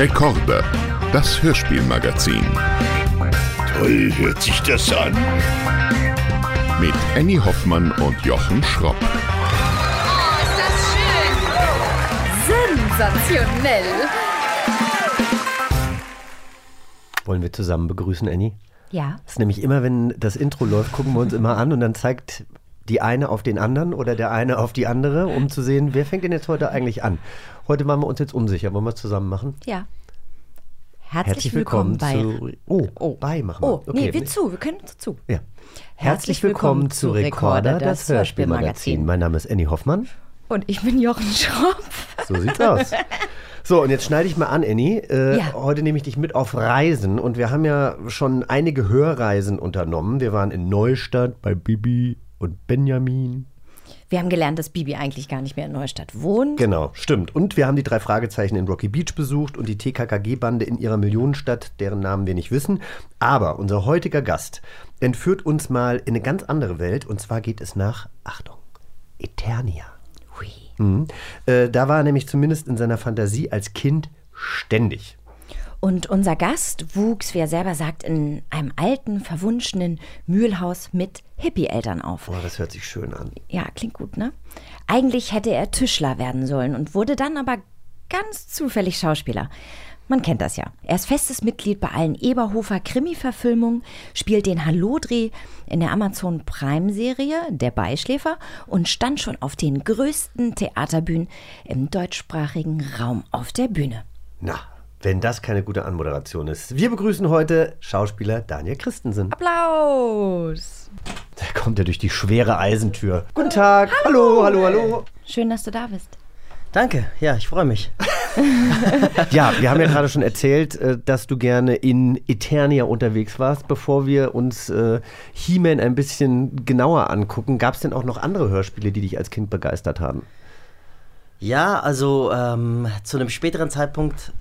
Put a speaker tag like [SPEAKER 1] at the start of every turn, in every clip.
[SPEAKER 1] Rekorde, das Hörspielmagazin.
[SPEAKER 2] Toll hört sich das an.
[SPEAKER 1] Mit Annie Hoffmann und Jochen Schropp.
[SPEAKER 3] Oh, ist das schön! Sensationell!
[SPEAKER 4] Wollen wir zusammen begrüßen, Annie?
[SPEAKER 3] Ja.
[SPEAKER 4] Das ist nämlich immer, wenn das Intro läuft, gucken wir uns immer an und dann zeigt die eine auf den anderen oder der eine auf die andere, um zu sehen, wer fängt denn jetzt heute eigentlich an. Heute waren wir uns jetzt unsicher. Wollen wir es zusammen machen?
[SPEAKER 3] Ja. Herzlich, willkommen, bei.
[SPEAKER 4] zu. Oh,
[SPEAKER 3] Oh.
[SPEAKER 4] bei machen wir.
[SPEAKER 3] Oh, nee, wir zu, wir können uns zu.
[SPEAKER 4] Ja. Herzlich willkommen zu Recorder, das Hörspielmagazin. Mein Name ist Annie Hoffmann.
[SPEAKER 3] Und ich bin Jochen Schropp.
[SPEAKER 4] So sieht's aus. So, und jetzt schneide ich mal an, Annie. Äh,
[SPEAKER 3] Ja.
[SPEAKER 4] Heute nehme ich dich mit auf Reisen und wir haben ja schon einige Hörreisen unternommen. Wir waren in Neustadt bei Bibi und Benjamin.
[SPEAKER 3] Wir haben gelernt, dass Bibi eigentlich gar nicht mehr in Neustadt wohnt.
[SPEAKER 4] Genau, stimmt. Und wir haben die drei Fragezeichen in Rocky Beach besucht und die TKKG-Bande in ihrer Millionenstadt, deren Namen wir nicht wissen. Aber unser heutiger Gast entführt uns mal in eine ganz andere Welt und zwar geht es nach, Achtung, Eternia.
[SPEAKER 3] Hui.
[SPEAKER 4] Mhm. Äh, da war er nämlich zumindest in seiner Fantasie als Kind ständig.
[SPEAKER 3] Und unser Gast wuchs, wie er selber sagt, in einem alten, verwunschenen Mühlhaus mit Hippie-Eltern auf.
[SPEAKER 4] Boah, das hört sich schön an.
[SPEAKER 3] Ja, klingt gut, ne? Eigentlich hätte er Tischler werden sollen und wurde dann aber ganz zufällig Schauspieler. Man kennt das ja. Er ist festes Mitglied bei allen Eberhofer Krimi-Verfilmungen, spielt den Hallodreh in der Amazon Prime-Serie Der Beischläfer und stand schon auf den größten Theaterbühnen im deutschsprachigen Raum auf der Bühne.
[SPEAKER 4] Na, wenn das keine gute Anmoderation ist. Wir begrüßen heute Schauspieler Daniel Christensen.
[SPEAKER 3] Applaus!
[SPEAKER 4] Da kommt er durch die schwere Eisentür. Guten Tag. Hallo, hallo, hallo.
[SPEAKER 3] Schön, dass du da bist.
[SPEAKER 5] Danke, ja, ich freue mich.
[SPEAKER 4] Ja, wir haben ja gerade schon erzählt, äh, dass du gerne in Eternia unterwegs warst. Bevor wir uns äh, He-Man ein bisschen genauer angucken, gab es denn auch noch andere Hörspiele, die dich als Kind begeistert haben?
[SPEAKER 5] Ja, also ähm, zu einem späteren Zeitpunkt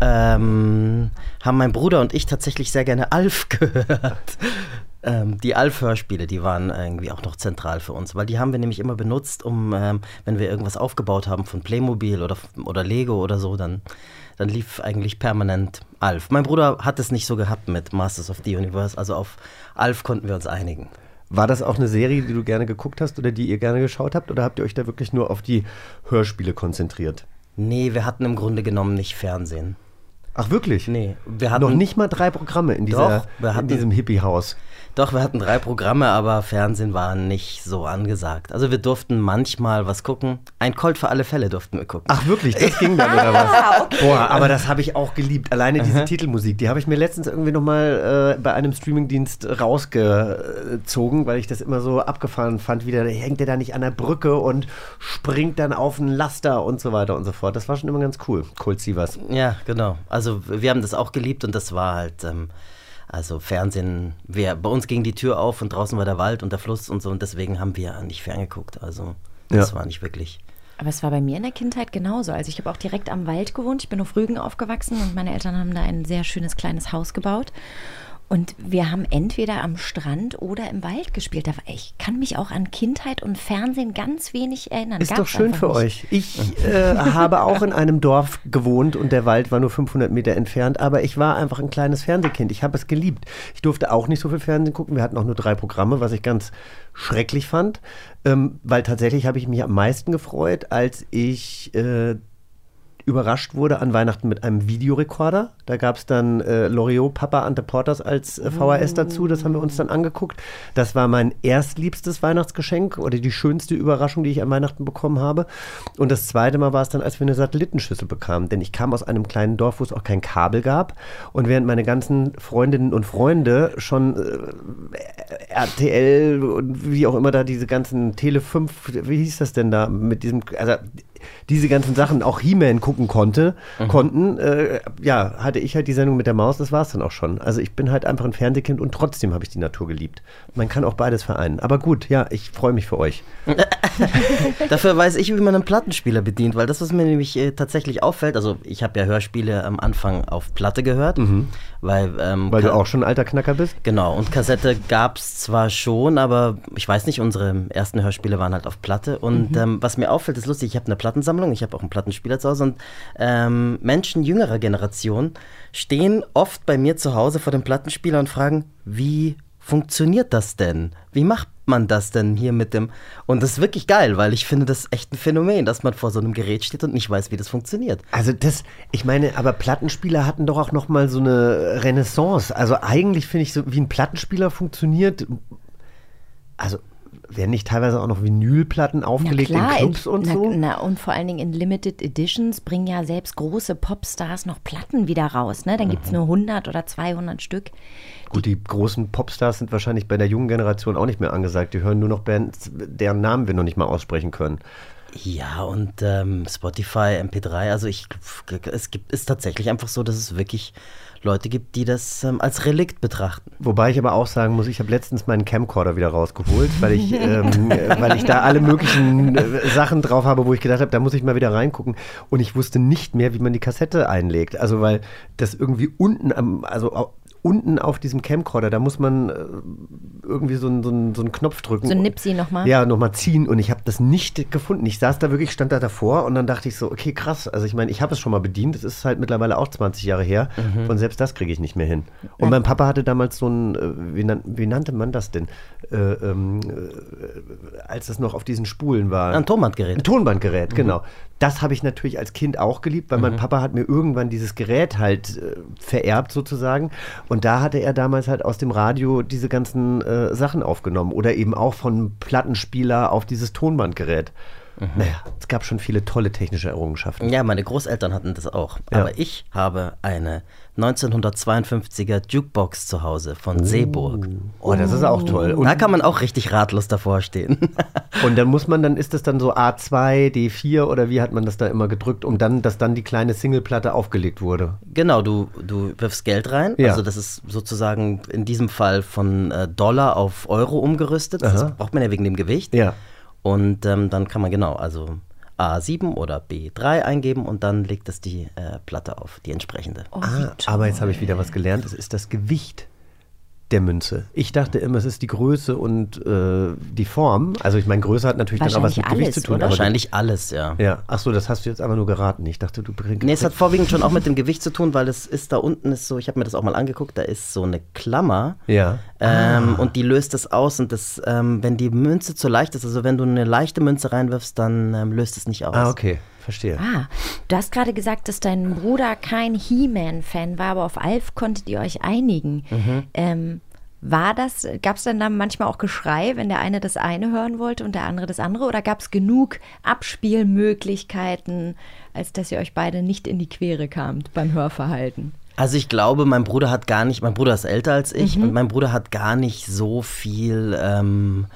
[SPEAKER 5] ähm, haben mein Bruder und ich tatsächlich sehr gerne Alf gehört. ähm, die Alf-Hörspiele, die waren irgendwie auch noch zentral für uns, weil die haben wir nämlich immer benutzt, um, ähm, wenn wir irgendwas aufgebaut haben von Playmobil oder, oder Lego oder so, dann, dann lief eigentlich permanent Alf. Mein Bruder hat es nicht so gehabt mit Masters of the Universe, also auf Alf konnten wir uns einigen.
[SPEAKER 4] War das auch eine Serie, die du gerne geguckt hast oder die ihr gerne geschaut habt? Oder habt ihr euch da wirklich nur auf die Hörspiele konzentriert?
[SPEAKER 5] Nee, wir hatten im Grunde genommen nicht Fernsehen.
[SPEAKER 4] Ach, wirklich?
[SPEAKER 5] Nee, wir hatten
[SPEAKER 4] Noch nicht mal drei Programme in, dieser,
[SPEAKER 5] Doch, wir
[SPEAKER 4] in
[SPEAKER 5] hatten-
[SPEAKER 4] diesem Hippie-Haus.
[SPEAKER 5] Doch, wir hatten drei Programme, aber Fernsehen war nicht so angesagt. Also wir durften manchmal was gucken. Ein Colt für alle Fälle durften wir gucken.
[SPEAKER 4] Ach wirklich, das ging dann oder was? Boah, aber das habe ich auch geliebt. Alleine diese Titelmusik, die habe ich mir letztens irgendwie nochmal äh, bei einem Streamingdienst rausgezogen, weil ich das immer so abgefahren fand. Wieder hängt er da nicht an der Brücke und springt dann auf einen Laster und so weiter und so fort. Das war schon immer ganz cool. Colt Sievers.
[SPEAKER 5] Ja, genau. Also wir haben das auch geliebt und das war halt, ähm, also Fernsehen, wir, bei uns ging die Tür auf und draußen war der Wald und der Fluss und so und deswegen haben wir nicht ferngeguckt. Also das
[SPEAKER 4] Ja.
[SPEAKER 5] war nicht wirklich.
[SPEAKER 3] Aber es war bei mir in der Kindheit genauso. Also ich habe auch direkt am Wald gewohnt. Ich bin auf Rügen aufgewachsen und meine Eltern haben da ein sehr schönes kleines Haus gebaut. Und wir haben entweder am Strand oder im Wald gespielt. Ich kann mich auch an Kindheit und Fernsehen ganz wenig erinnern.
[SPEAKER 4] Ist
[SPEAKER 3] Gab's
[SPEAKER 4] doch schön für
[SPEAKER 3] nicht.
[SPEAKER 4] euch. Ich äh, habe auch in einem Dorf gewohnt und der Wald war nur 500 Meter entfernt, aber ich war einfach ein kleines Fernsehkind. Ich habe es geliebt. Ich durfte auch nicht so viel Fernsehen gucken. Wir hatten auch nur drei Programme, was ich ganz schrecklich fand, ähm, weil tatsächlich habe ich mich am meisten gefreut, als ich äh, überrascht wurde an Weihnachten mit einem Videorekorder. Da gab es dann äh, Loriot, Papa Ante Porters als äh, VHS dazu. Das haben wir uns dann angeguckt. Das war mein erstliebstes Weihnachtsgeschenk oder die schönste Überraschung, die ich an Weihnachten bekommen habe. Und das zweite Mal war es dann, als wir eine Satellitenschüssel bekamen. Denn ich kam aus einem kleinen Dorf, wo es auch kein Kabel gab. Und während meine ganzen Freundinnen und Freunde schon äh, RTL und wie auch immer da diese ganzen Tele 5, wie hieß das denn da mit diesem, also diese ganzen Sachen auch He-Man gucken konnte, konnten, äh, ja, hatte ich halt die Sendung mit der Maus, das war es dann auch schon. Also ich bin halt einfach ein Fernsehkind und trotzdem habe ich die Natur geliebt. Man kann auch beides vereinen. Aber gut, ja, ich freue mich für euch.
[SPEAKER 5] Dafür weiß ich, wie man einen Plattenspieler bedient, weil das, was mir nämlich äh, tatsächlich auffällt, also ich habe ja Hörspiele am Anfang auf Platte gehört, weil, ähm,
[SPEAKER 4] Mhm. Weil du auch schon ein alter Knacker bist.
[SPEAKER 5] Genau, und Kassette gab es zwar schon, aber ich weiß nicht, unsere ersten Hörspiele waren halt auf Platte. Und
[SPEAKER 4] Mhm.
[SPEAKER 5] ähm, was mir auffällt, ist lustig, ich habe eine Plattensammlung, ich habe auch einen Plattenspieler zu Hause und ähm, Menschen jüngerer Generation stehen oft bei mir zu Hause vor dem Plattenspieler und fragen, wie funktioniert das denn? Wie macht man das denn hier mit dem? Und das ist wirklich geil, weil ich finde das echt ein Phänomen, dass man vor so einem Gerät steht und nicht weiß, wie das funktioniert.
[SPEAKER 4] Also das, ich meine, aber Plattenspieler hatten doch auch noch mal so eine Renaissance. Also eigentlich finde ich so, wie ein Plattenspieler funktioniert. Also werden nicht teilweise auch noch Vinylplatten aufgelegt
[SPEAKER 3] Na klar,
[SPEAKER 4] in Clubs und
[SPEAKER 3] na,
[SPEAKER 4] so?
[SPEAKER 3] Na, und vor allen Dingen in Limited Editions bringen ja selbst große Popstars noch Platten wieder raus. Ne? Dann gibt es nur 100 oder 200 Stück.
[SPEAKER 4] Gut, die großen Popstars sind wahrscheinlich bei der jungen Generation auch nicht mehr angesagt. Die hören nur noch Bands, deren Namen wir noch nicht mal aussprechen können.
[SPEAKER 5] Ja, und ähm, Spotify, MP3, also ich, es gibt, ist tatsächlich einfach so, dass es wirklich Leute gibt, die das ähm, als Relikt betrachten.
[SPEAKER 4] Wobei ich aber auch sagen muss, ich habe letztens meinen Camcorder wieder rausgeholt, weil ich, ähm, weil ich da alle möglichen äh, Sachen drauf habe, wo ich gedacht habe, da muss ich mal wieder reingucken. Und ich wusste nicht mehr, wie man die Kassette einlegt. Also weil das irgendwie unten am, also unten auf diesem Camcorder, da muss man äh, irgendwie so einen, so, einen, so einen Knopf drücken.
[SPEAKER 3] So ein Nipsi nochmal?
[SPEAKER 4] Ja, nochmal ziehen und ich habe das nicht gefunden. Ich saß da wirklich, stand da davor und dann dachte ich so, okay, krass. Also ich meine, ich habe es schon mal bedient, das ist halt mittlerweile auch 20 Jahre her
[SPEAKER 5] Mhm.
[SPEAKER 4] und selbst das kriege ich nicht mehr hin. Und mein Papa hatte damals so ein, äh, wie, nan wie nannte man das denn, äh, ähm, äh, als es noch auf diesen Spulen war.
[SPEAKER 5] Ein Tonbandgerät.
[SPEAKER 4] Ein Tonbandgerät, genau. Das habe ich natürlich als Kind auch geliebt, weil mein Papa hat mir irgendwann dieses Gerät halt äh, vererbt sozusagen. Und da hatte er damals halt aus dem Radio diese ganzen äh, Sachen aufgenommen. Oder eben auch von Plattenspieler auf dieses Tonbandgerät. Naja, es gab schon viele tolle technische Errungenschaften.
[SPEAKER 5] Ja, meine Großeltern hatten das auch.
[SPEAKER 4] Ja.
[SPEAKER 5] Aber ich habe eine 1952er Jukebox zu Hause von Seeburg.
[SPEAKER 4] Oh, das ist auch toll. Und,
[SPEAKER 5] Da kann man auch richtig ratlos davor stehen.
[SPEAKER 4] und dann muss man, dann ist das dann so A2, D4 oder wie hat man das da immer gedrückt, um dann, dass dann die kleine Singleplatte aufgelegt wurde.
[SPEAKER 5] genau, du, du wirfst Geld rein.
[SPEAKER 4] Ja.
[SPEAKER 5] Also das ist sozusagen in diesem Fall von äh, Dollar auf Euro umgerüstet. Das
[SPEAKER 4] Aha.
[SPEAKER 5] braucht man ja wegen dem Gewicht.
[SPEAKER 4] Ja.
[SPEAKER 5] Und ähm, dann kann man genau, also A7 oder B3 eingeben und dann legt es die äh, Platte auf, die entsprechende.
[SPEAKER 3] Oh,
[SPEAKER 4] Ah, aber jetzt habe ich wieder was gelernt. Es ist das Gewicht der Münze. Ich dachte immer, es ist die Größe und äh, die Form. Also ich meine, Größe hat natürlich dann auch was mit
[SPEAKER 3] Wahrscheinlich
[SPEAKER 4] Gewicht zu
[SPEAKER 3] alles,
[SPEAKER 4] tun.
[SPEAKER 3] oder?
[SPEAKER 4] aber
[SPEAKER 5] Wahrscheinlich alles, ja.
[SPEAKER 4] Ja. Ach so, das hast du jetzt aber nur geraten. Ich dachte, du bringst.
[SPEAKER 5] Nee, es hat vorwiegend schon auch mit dem Gewicht zu tun, weil es ist da unten ist so, ich habe mir das auch mal angeguckt, da ist so eine Klammer.
[SPEAKER 4] Ja.
[SPEAKER 5] Ähm, Und die löst das aus und das, ähm, wenn die Münze zu leicht ist, also wenn du eine leichte Münze reinwirfst, dann ähm, löst es nicht aus.
[SPEAKER 4] Ah, okay. Verstehe.
[SPEAKER 3] Ah, du hast gerade gesagt, dass dein Bruder kein He-Man-Fan war, aber auf Alf konntet ihr euch einigen.
[SPEAKER 4] Mhm.
[SPEAKER 3] Ähm, war das, gab es dann da manchmal auch Geschrei, wenn der eine das eine hören wollte und der andere das andere? Oder gab es genug Abspielmöglichkeiten, als dass ihr euch beide nicht in die Quere kamt beim Hörverhalten?
[SPEAKER 5] Also ich glaube, mein Bruder hat gar nicht, mein Bruder ist älter als ich und mein Bruder hat gar nicht so viel ähm,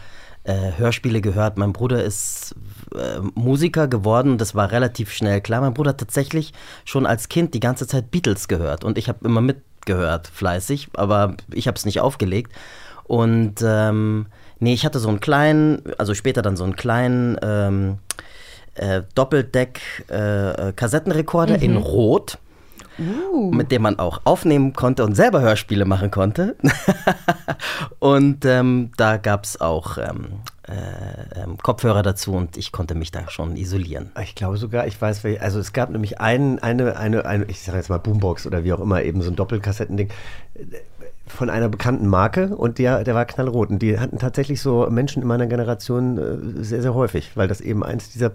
[SPEAKER 5] äh, Hörspiele gehört. Mein Bruder ist äh, Musiker geworden und das war relativ schnell klar. Mein Bruder hat tatsächlich schon als Kind die ganze Zeit Beatles gehört und ich habe immer mitgehört, fleißig, aber ich habe es nicht aufgelegt. Und ähm, nee, ich hatte so einen kleinen, also später dann so einen kleinen ähm, äh, Doppeldeck-Kassettenrekorder in Rot mit dem man auch aufnehmen konnte und selber Hörspiele machen konnte. und ähm, da gab es auch ähm, äh, ähm, Kopfhörer dazu und ich konnte mich da schon isolieren.
[SPEAKER 4] Ich glaube sogar, ich weiß, also es gab nämlich einen, eine, eine, eine, ich sage jetzt mal Boombox oder wie auch immer, eben so ein Doppelkassettending äh, von einer bekannten Marke und der, der war knallrot. Und die hatten tatsächlich so Menschen in meiner Generation äh, sehr, sehr häufig, weil das eben eins dieser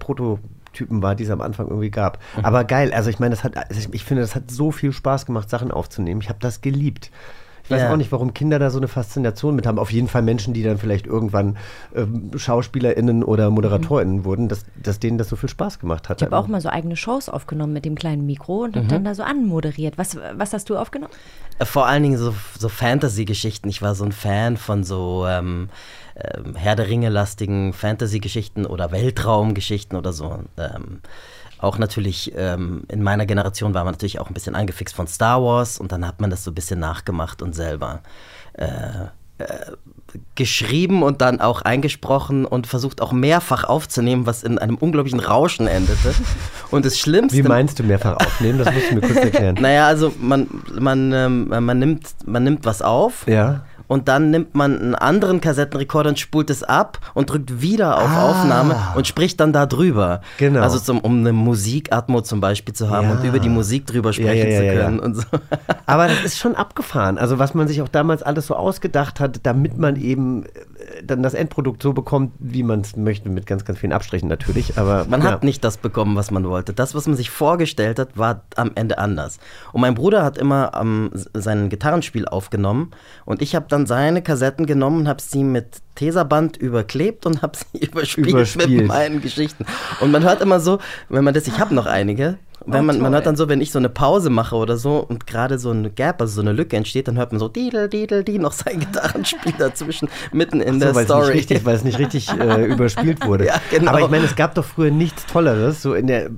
[SPEAKER 4] Prototypen war, die es am Anfang irgendwie gab. Aber geil, also ich meine, das hat, also ich finde, das hat so viel Spaß gemacht, Sachen aufzunehmen. Ich habe das geliebt. Ich weiß
[SPEAKER 5] Ja.
[SPEAKER 4] auch nicht, warum Kinder da so eine Faszination mit haben. Auf jeden Fall Menschen, die dann vielleicht irgendwann ähm, SchauspielerInnen oder ModeratorInnen wurden, dass, dass denen das so viel Spaß gemacht hat.
[SPEAKER 3] Ich habe auch mal so eigene Shows aufgenommen mit dem kleinen Mikro und habe dann da so anmoderiert. Was, was hast du aufgenommen?
[SPEAKER 5] Äh, Vor allen Dingen so, so Fantasy-Geschichten. Ich war so ein Fan von so ähm, ähm, Herr der Ringe-lastigen Fantasy-Geschichten oder Weltraumgeschichten oder so. Ähm, auch natürlich ähm, in meiner Generation war man natürlich auch ein bisschen angefixt von Star Wars und dann hat man das so ein bisschen nachgemacht und selber äh, äh, geschrieben und dann auch eingesprochen und versucht auch mehrfach aufzunehmen, was in einem unglaublichen Rauschen endete. Und das Schlimmste.
[SPEAKER 4] Wie meinst du mehrfach aufnehmen? Das musst du mir kurz erklären.
[SPEAKER 5] Naja, also man, man, ähm, man, nimmt, man nimmt was auf
[SPEAKER 4] Ja.
[SPEAKER 5] Und dann nimmt man einen anderen Kassettenrekorder und spult es ab und drückt wieder auf
[SPEAKER 4] Ah.
[SPEAKER 5] Aufnahme und spricht dann da drüber.
[SPEAKER 4] Genau.
[SPEAKER 5] Also zum, um eine Musikatmo zum Beispiel zu haben
[SPEAKER 4] Ja.
[SPEAKER 5] und über die Musik drüber sprechen
[SPEAKER 4] ja, ja,
[SPEAKER 5] zu können und so.
[SPEAKER 4] Aber das ist schon abgefahren. Also was man sich auch damals alles so ausgedacht hat, damit man eben äh, dann das Endprodukt so bekommt, wie man es möchte, mit ganz, ganz vielen Abstrichen natürlich. Aber
[SPEAKER 5] Man hat nicht das bekommen, was man wollte. Das, was man sich vorgestellt hat, war am Ende anders. Und mein Bruder hat immer ähm, sein Gitarrenspiel aufgenommen und ich habe dann seine Kassetten genommen und habe sie mit Tesaband überklebt und habe sie überspielt,
[SPEAKER 4] Überspielt.
[SPEAKER 5] mit meinen Geschichten. Und man hört immer so, wenn man das, ich habe noch einige. Wenn man, man hört dann so, wenn ich so eine Pause mache oder so und gerade so eine Gap, also so eine Lücke entsteht, dann hört man so didel, didel, die noch sein Gitarrenspiel dazwischen, mitten in der
[SPEAKER 4] so, weil es nicht
[SPEAKER 5] Story.
[SPEAKER 4] richtig, weil es nicht richtig äh, überspielt wurde.
[SPEAKER 5] Ja, genau.
[SPEAKER 4] Aber ich meine, es gab doch früher nichts Tolleres. So in der,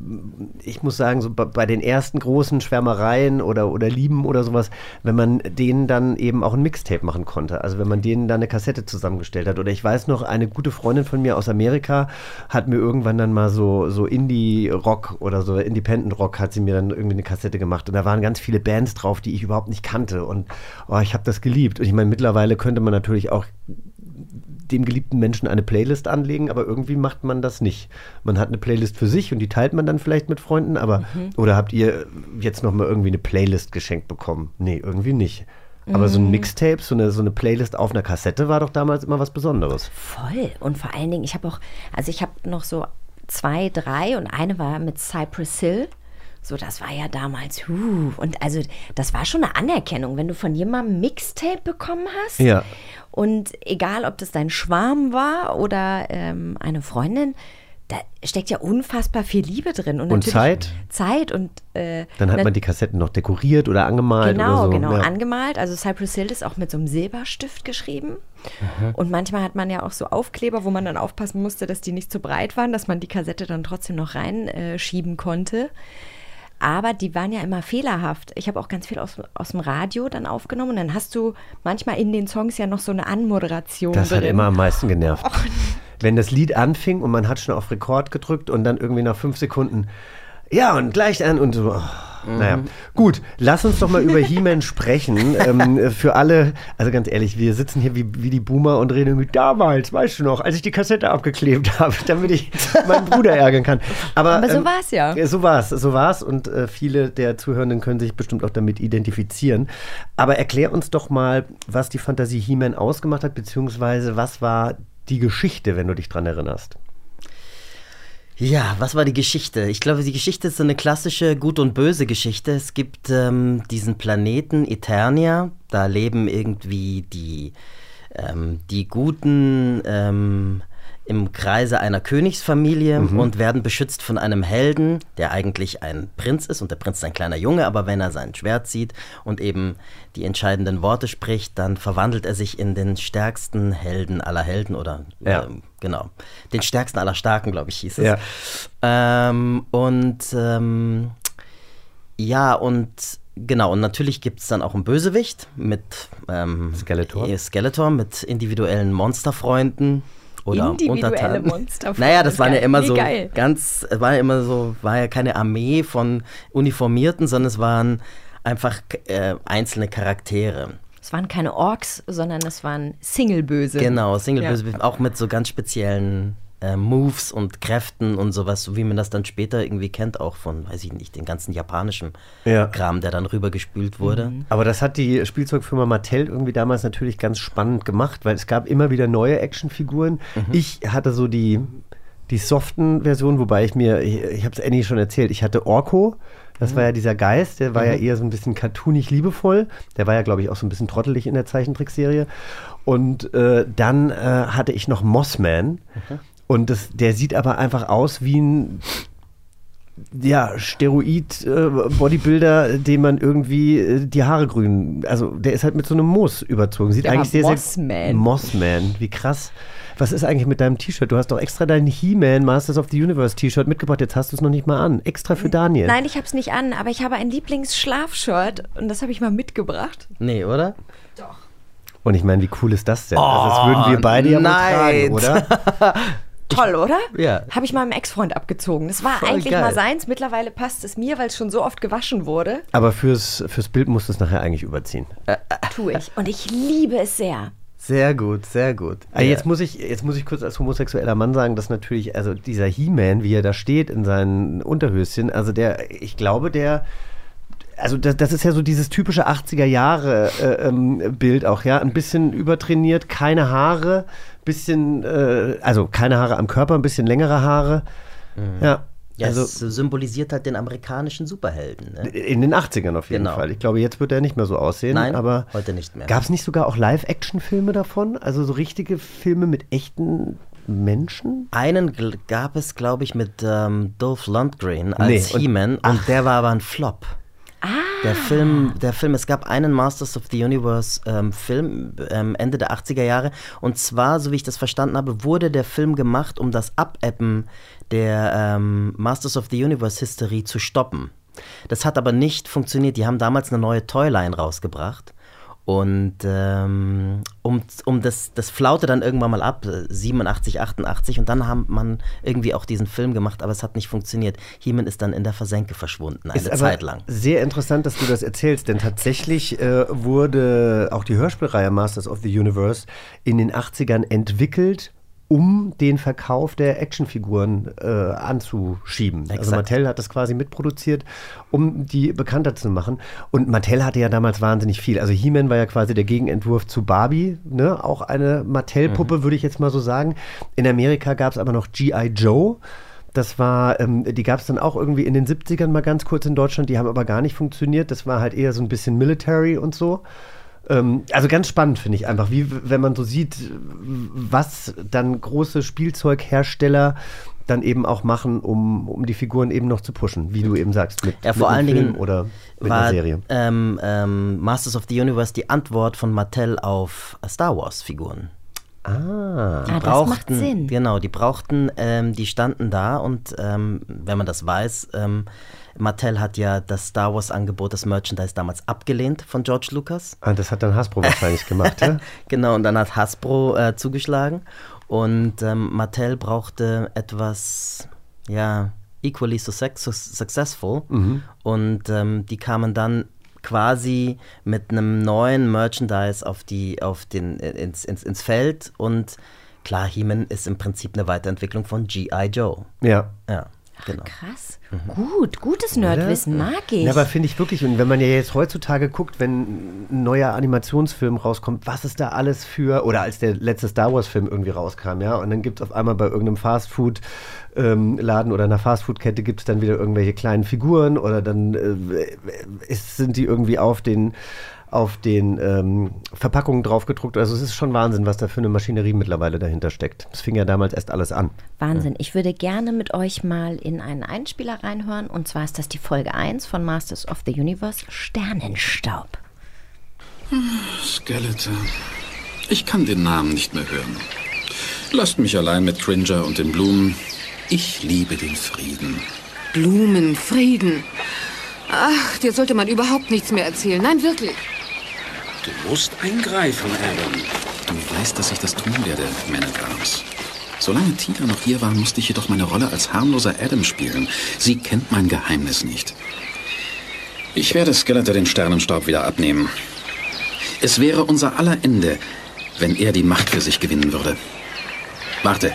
[SPEAKER 4] ich muss sagen, so bei, bei den ersten großen Schwärmereien oder, oder Lieben oder sowas, wenn man denen dann eben auch ein Mixtape machen konnte. Also wenn man denen dann eine Kassette zusammengestellt hat. Oder ich weiß noch, eine gute Freundin von mir aus Amerika hat mir irgendwann dann mal so, so Indie-Rock oder so Independent-Rock hat sie mir dann irgendwie eine Kassette gemacht. Und da waren ganz viele Bands drauf, die ich überhaupt nicht kannte. Und oh, ich habe das geliebt. Und ich meine, mittlerweile könnte man natürlich auch dem geliebten Menschen eine Playlist anlegen, aber irgendwie macht man das nicht. Man hat eine Playlist für sich und die teilt man dann vielleicht mit Freunden, aber oder habt ihr jetzt noch mal irgendwie eine Playlist geschenkt bekommen? Nee, irgendwie nicht. Aber so ein Mixtape, so eine, so eine Playlist auf einer Kassette war doch damals immer was Besonderes.
[SPEAKER 3] Voll. Und vor allen Dingen, ich habe auch, also ich habe noch so zwei, drei und eine war mit Cypress Hill. So, das war ja damals, huh. Und also, das war schon eine Anerkennung, wenn du von jemandem Mixtape bekommen hast.
[SPEAKER 4] Ja.
[SPEAKER 3] Und egal, ob das dein Schwarm war oder ähm, eine Freundin, da steckt ja unfassbar viel Liebe drin.
[SPEAKER 4] Und
[SPEAKER 3] natürlich
[SPEAKER 4] Zeit.
[SPEAKER 3] Zeit und äh,
[SPEAKER 4] Dann hat man die Kassetten noch dekoriert oder angemalt
[SPEAKER 3] Genau,
[SPEAKER 4] oder so.
[SPEAKER 3] genau,
[SPEAKER 4] ja.
[SPEAKER 3] angemalt. Also Cypress Hill ist auch mit so einem Silberstift geschrieben.
[SPEAKER 4] Mhm.
[SPEAKER 3] Und manchmal hat man ja auch so Aufkleber, wo man dann aufpassen musste, dass die nicht zu breit waren, dass man die Kassette dann trotzdem noch reinschieben äh, konnte. Aber die waren ja immer fehlerhaft. Ich habe auch ganz viel aus, aus dem Radio dann aufgenommen. Und dann hast du manchmal in den Songs ja noch so eine Anmoderation
[SPEAKER 4] Das
[SPEAKER 3] drin.
[SPEAKER 4] hat immer am meisten genervt. Wenn das Lied anfing und man hat schon auf Rekord gedrückt und dann irgendwie nach fünf Sekunden, ja, und gleich an und so. oh, Naja, gut, lass uns doch mal über He-Man sprechen. ähm, für alle, also ganz ehrlich, wir sitzen hier wie, wie die Boomer und reden mit damals, weißt du noch, als ich die Kassette abgeklebt habe, damit ich meinen Bruder ärgern kann. Aber,
[SPEAKER 3] Aber so
[SPEAKER 4] ähm,
[SPEAKER 3] war's ja.
[SPEAKER 4] äh, So war es, so war es und äh, viele der Zuhörenden können sich bestimmt auch damit identifizieren. Aber erklär uns doch mal, was die Fantasie He-Man ausgemacht hat, beziehungsweise was war die Geschichte, wenn du dich dran erinnerst.
[SPEAKER 5] Ja, was war die Geschichte? Ich glaube, die Geschichte ist so eine klassische Gut- und Böse-Geschichte. Es gibt ähm, diesen Planeten Eternia, da leben irgendwie die, ähm, die Guten ähm, im Kreise einer Königsfamilie und werden beschützt von einem Helden, der eigentlich ein Prinz ist und der Prinz ist ein kleiner Junge, aber wenn er sein Schwert zieht und eben die entscheidenden Worte spricht, dann verwandelt er sich in den stärksten Helden aller Helden oder
[SPEAKER 4] Ja.
[SPEAKER 5] ähm, genau, den stärksten aller Starken, glaube ich, hieß es.
[SPEAKER 4] Ja.
[SPEAKER 5] Ähm, und ähm, ja, und genau, und natürlich gibt es dann auch einen Bösewicht mit ähm,
[SPEAKER 4] Skeletor.
[SPEAKER 5] Skeletor mit individuellen Monsterfreunden. Oder
[SPEAKER 3] Individuelle. Monsterfreunde.
[SPEAKER 5] Naja, das waren ja immer so
[SPEAKER 3] geil.
[SPEAKER 5] ganz, es war ja immer so, war ja keine Armee von Uniformierten, sondern es waren einfach äh, einzelne Charaktere.
[SPEAKER 3] Es waren keine Orks, sondern es waren Single-Böse.
[SPEAKER 5] Genau, Single
[SPEAKER 3] Ja.
[SPEAKER 5] Auch mit so ganz speziellen äh, Moves und Kräften und sowas, so wie man das dann später irgendwie kennt, auch von, weiß ich nicht, den ganzen japanischen
[SPEAKER 4] Ja.
[SPEAKER 5] Kram, der dann rübergespült wurde.
[SPEAKER 4] Aber das hat die Spielzeugfirma Mattel irgendwie damals natürlich ganz spannend gemacht, weil es gab immer wieder neue Actionfiguren. Ich hatte so die, die soften Versionen, wobei ich mir, ich, ich habe es Annie schon erzählt, ich hatte Orko. Das war ja dieser Geist, der war ja eher so ein bisschen cartoonig liebevoll. Der war ja, glaube ich, auch so ein bisschen trottelig in der Zeichentrickserie. Und äh, dann äh, hatte ich noch Mossman. Und das, der sieht aber einfach aus wie ein ja, Steroid-Bodybuilder, dem man irgendwie äh, die Haare grün, also der ist halt mit so einem Moos überzogen. Sieht
[SPEAKER 3] Der
[SPEAKER 4] eigentlich sehr, sehr
[SPEAKER 3] Mossman.
[SPEAKER 4] Mossman, wie krass. Was ist eigentlich mit deinem T-Shirt? Du hast doch extra dein He-Man Masters of the Universe T-Shirt mitgebracht. Jetzt hast du es noch nicht mal an. Extra für Daniel.
[SPEAKER 3] Nein, ich habe es nicht an, aber ich habe ein Lieblingsschlafshirt und das habe ich mal mitgebracht.
[SPEAKER 5] Nee, oder?
[SPEAKER 4] Und ich meine, wie cool ist das denn? also das würden wir beide ja wohl tragen, oder?
[SPEAKER 3] Toll, oder?
[SPEAKER 5] Ja.
[SPEAKER 3] Habe ich meinem Ex-Freund abgezogen. Das war
[SPEAKER 5] Voll
[SPEAKER 3] eigentlich
[SPEAKER 5] geil.
[SPEAKER 3] mal seins. Mittlerweile passt es mir, weil es schon so oft gewaschen wurde.
[SPEAKER 4] Aber fürs, fürs Bild musst du es nachher eigentlich überziehen.
[SPEAKER 3] Tue ich. Und ich liebe es sehr.
[SPEAKER 4] Sehr gut, sehr gut. Ah, Jetzt, muss ich, jetzt muss ich kurz als homosexueller Mann sagen, dass natürlich, also dieser He-Man, wie er da steht in seinen Unterhöschen, also der, ich glaube, der. Also das, das ist ja so dieses typische 80er Jahre äh, ähm, Bild auch, ja. Ein bisschen übertrainiert, keine Haare, bisschen, äh, also keine Haare am Körper, ein bisschen längere Haare. Ja.
[SPEAKER 5] Ja,
[SPEAKER 4] also
[SPEAKER 5] es symbolisiert halt den amerikanischen Superhelden. Ne?
[SPEAKER 4] in den 80ern auf jeden
[SPEAKER 5] Genau.
[SPEAKER 4] Fall. Ich glaube, jetzt wird er nicht mehr so aussehen.
[SPEAKER 5] Nein,
[SPEAKER 4] aber
[SPEAKER 5] heute nicht mehr.
[SPEAKER 4] Gab es nicht sogar auch Live-Action-Filme davon? Also so richtige Filme mit echten Menschen?
[SPEAKER 5] Einen gab es, glaube ich, mit ähm, Dolph Lundgren als
[SPEAKER 4] Nee, und-
[SPEAKER 5] He-Man und der war aber ein Flop.
[SPEAKER 3] Ah.
[SPEAKER 5] Der Film, der Film, es gab einen Masters of the Universe ähm, Film ähm, Ende der 80er Jahre und zwar, so wie ich das verstanden habe, wurde der Film gemacht, um das Abappen der ähm, Masters of the Universe Hysterie zu stoppen. Das hat aber nicht funktioniert. Die haben damals eine neue Toyline rausgebracht und ähm, um, um das, das flaute dann irgendwann mal ab, äh, 87, 88 und dann haben man irgendwie auch diesen Film gemacht, aber es hat nicht funktioniert. He-Man ist dann in der Versenke verschwunden, eine
[SPEAKER 4] Ist
[SPEAKER 5] Zeit lang.
[SPEAKER 4] Sehr interessant, dass du das erzählst, denn tatsächlich äh, wurde auch die Hörspielreihe Masters of the Universe in den 80ern entwickelt, um den Verkauf der Actionfiguren äh, anzuschieben. Also
[SPEAKER 5] Exakt.
[SPEAKER 4] Mattel hat das quasi mitproduziert, um die bekannter zu machen. Und Mattel hatte ja damals wahnsinnig viel. Also He-Man war ja quasi der Gegenentwurf zu Barbie, ne? auch eine Mattel-Puppe, würde ich jetzt mal so sagen. In Amerika gab es aber noch G.I. Joe. Das war, ähm, die gab es dann auch irgendwie in den 70ern mal ganz kurz in Deutschland, die haben aber gar nicht funktioniert. Das war halt eher so ein bisschen Military und so. Ähm, also ganz spannend finde ich einfach, wie wenn man so sieht, was dann große Spielzeughersteller dann eben auch machen, um, um die Figuren eben noch zu pushen, wie du eben sagst, mit,
[SPEAKER 5] Ja, vor
[SPEAKER 4] mit
[SPEAKER 5] allen
[SPEAKER 4] Film
[SPEAKER 5] Dingen
[SPEAKER 4] oder mit
[SPEAKER 5] war
[SPEAKER 4] einer Serie.
[SPEAKER 5] Ähm, ähm, Masters of the Universe die Antwort von Mattel auf Star Wars Figuren.
[SPEAKER 4] Ah,
[SPEAKER 3] Ah, das macht Sinn.
[SPEAKER 5] Genau, die brauchten, ähm, die standen da und ähm, wenn man das weiß, ähm, Mattel hat ja das Star Wars Angebot, das Merchandise damals abgelehnt von George Lucas.
[SPEAKER 4] ah, das hat dann Hasbro wahrscheinlich gemacht, ja?
[SPEAKER 5] Genau, und dann hat Hasbro äh, zugeschlagen und ähm, Mattel brauchte etwas, ja, equally successful und ähm, die kamen dann quasi mit einem neuen Merchandise auf die, auf den, ins, ins, ins Feld und klar, He-Man ist im Prinzip eine Weiterentwicklung von G.I. Joe.
[SPEAKER 4] Ja.
[SPEAKER 5] Ja, genau.
[SPEAKER 3] Krass. Gut, gutes Nerdwissen, mag ich.
[SPEAKER 4] Ja, aber finde ich wirklich, und wenn man ja jetzt heutzutage guckt, wenn ein neuer Animationsfilm rauskommt, was ist da alles für, oder als der letzte Star Wars-Film irgendwie rauskam, ja, und dann gibt es auf einmal bei irgendeinem Fastfood-Laden oder einer Fastfood-Kette gibt es dann wieder irgendwelche kleinen Figuren oder dann äh, ist, sind die irgendwie auf den auf den ähm, Verpackungen drauf gedruckt. Also es ist schon Wahnsinn, was da für eine Maschinerie mittlerweile dahinter steckt. Das fing ja damals erst alles an.
[SPEAKER 3] Wahnsinn. Ich würde gerne mit euch mal in einen Einspieler reinhören. Und zwar ist das die Folge 1 von Masters of the Universe Sternenstaub.
[SPEAKER 6] Skeletor. Ich kann den Namen nicht mehr hören. Lasst mich allein mit Cringer und den Blumen. Ich liebe den Frieden.
[SPEAKER 7] Blumen, Frieden. Ach, dir sollte man überhaupt nichts mehr erzählen. Nein, wirklich.
[SPEAKER 6] Du musst eingreifen, Adam. Du weißt, dass ich das tun werde, Man at Arms. Solange Tina noch hier war, musste ich jedoch meine Rolle als harmloser Adam spielen. Sie kennt mein Geheimnis nicht. Ich werde Skeletor den Sternenstaub wieder abnehmen. Es wäre unser aller Ende, wenn er die Macht für sich gewinnen würde. Warte.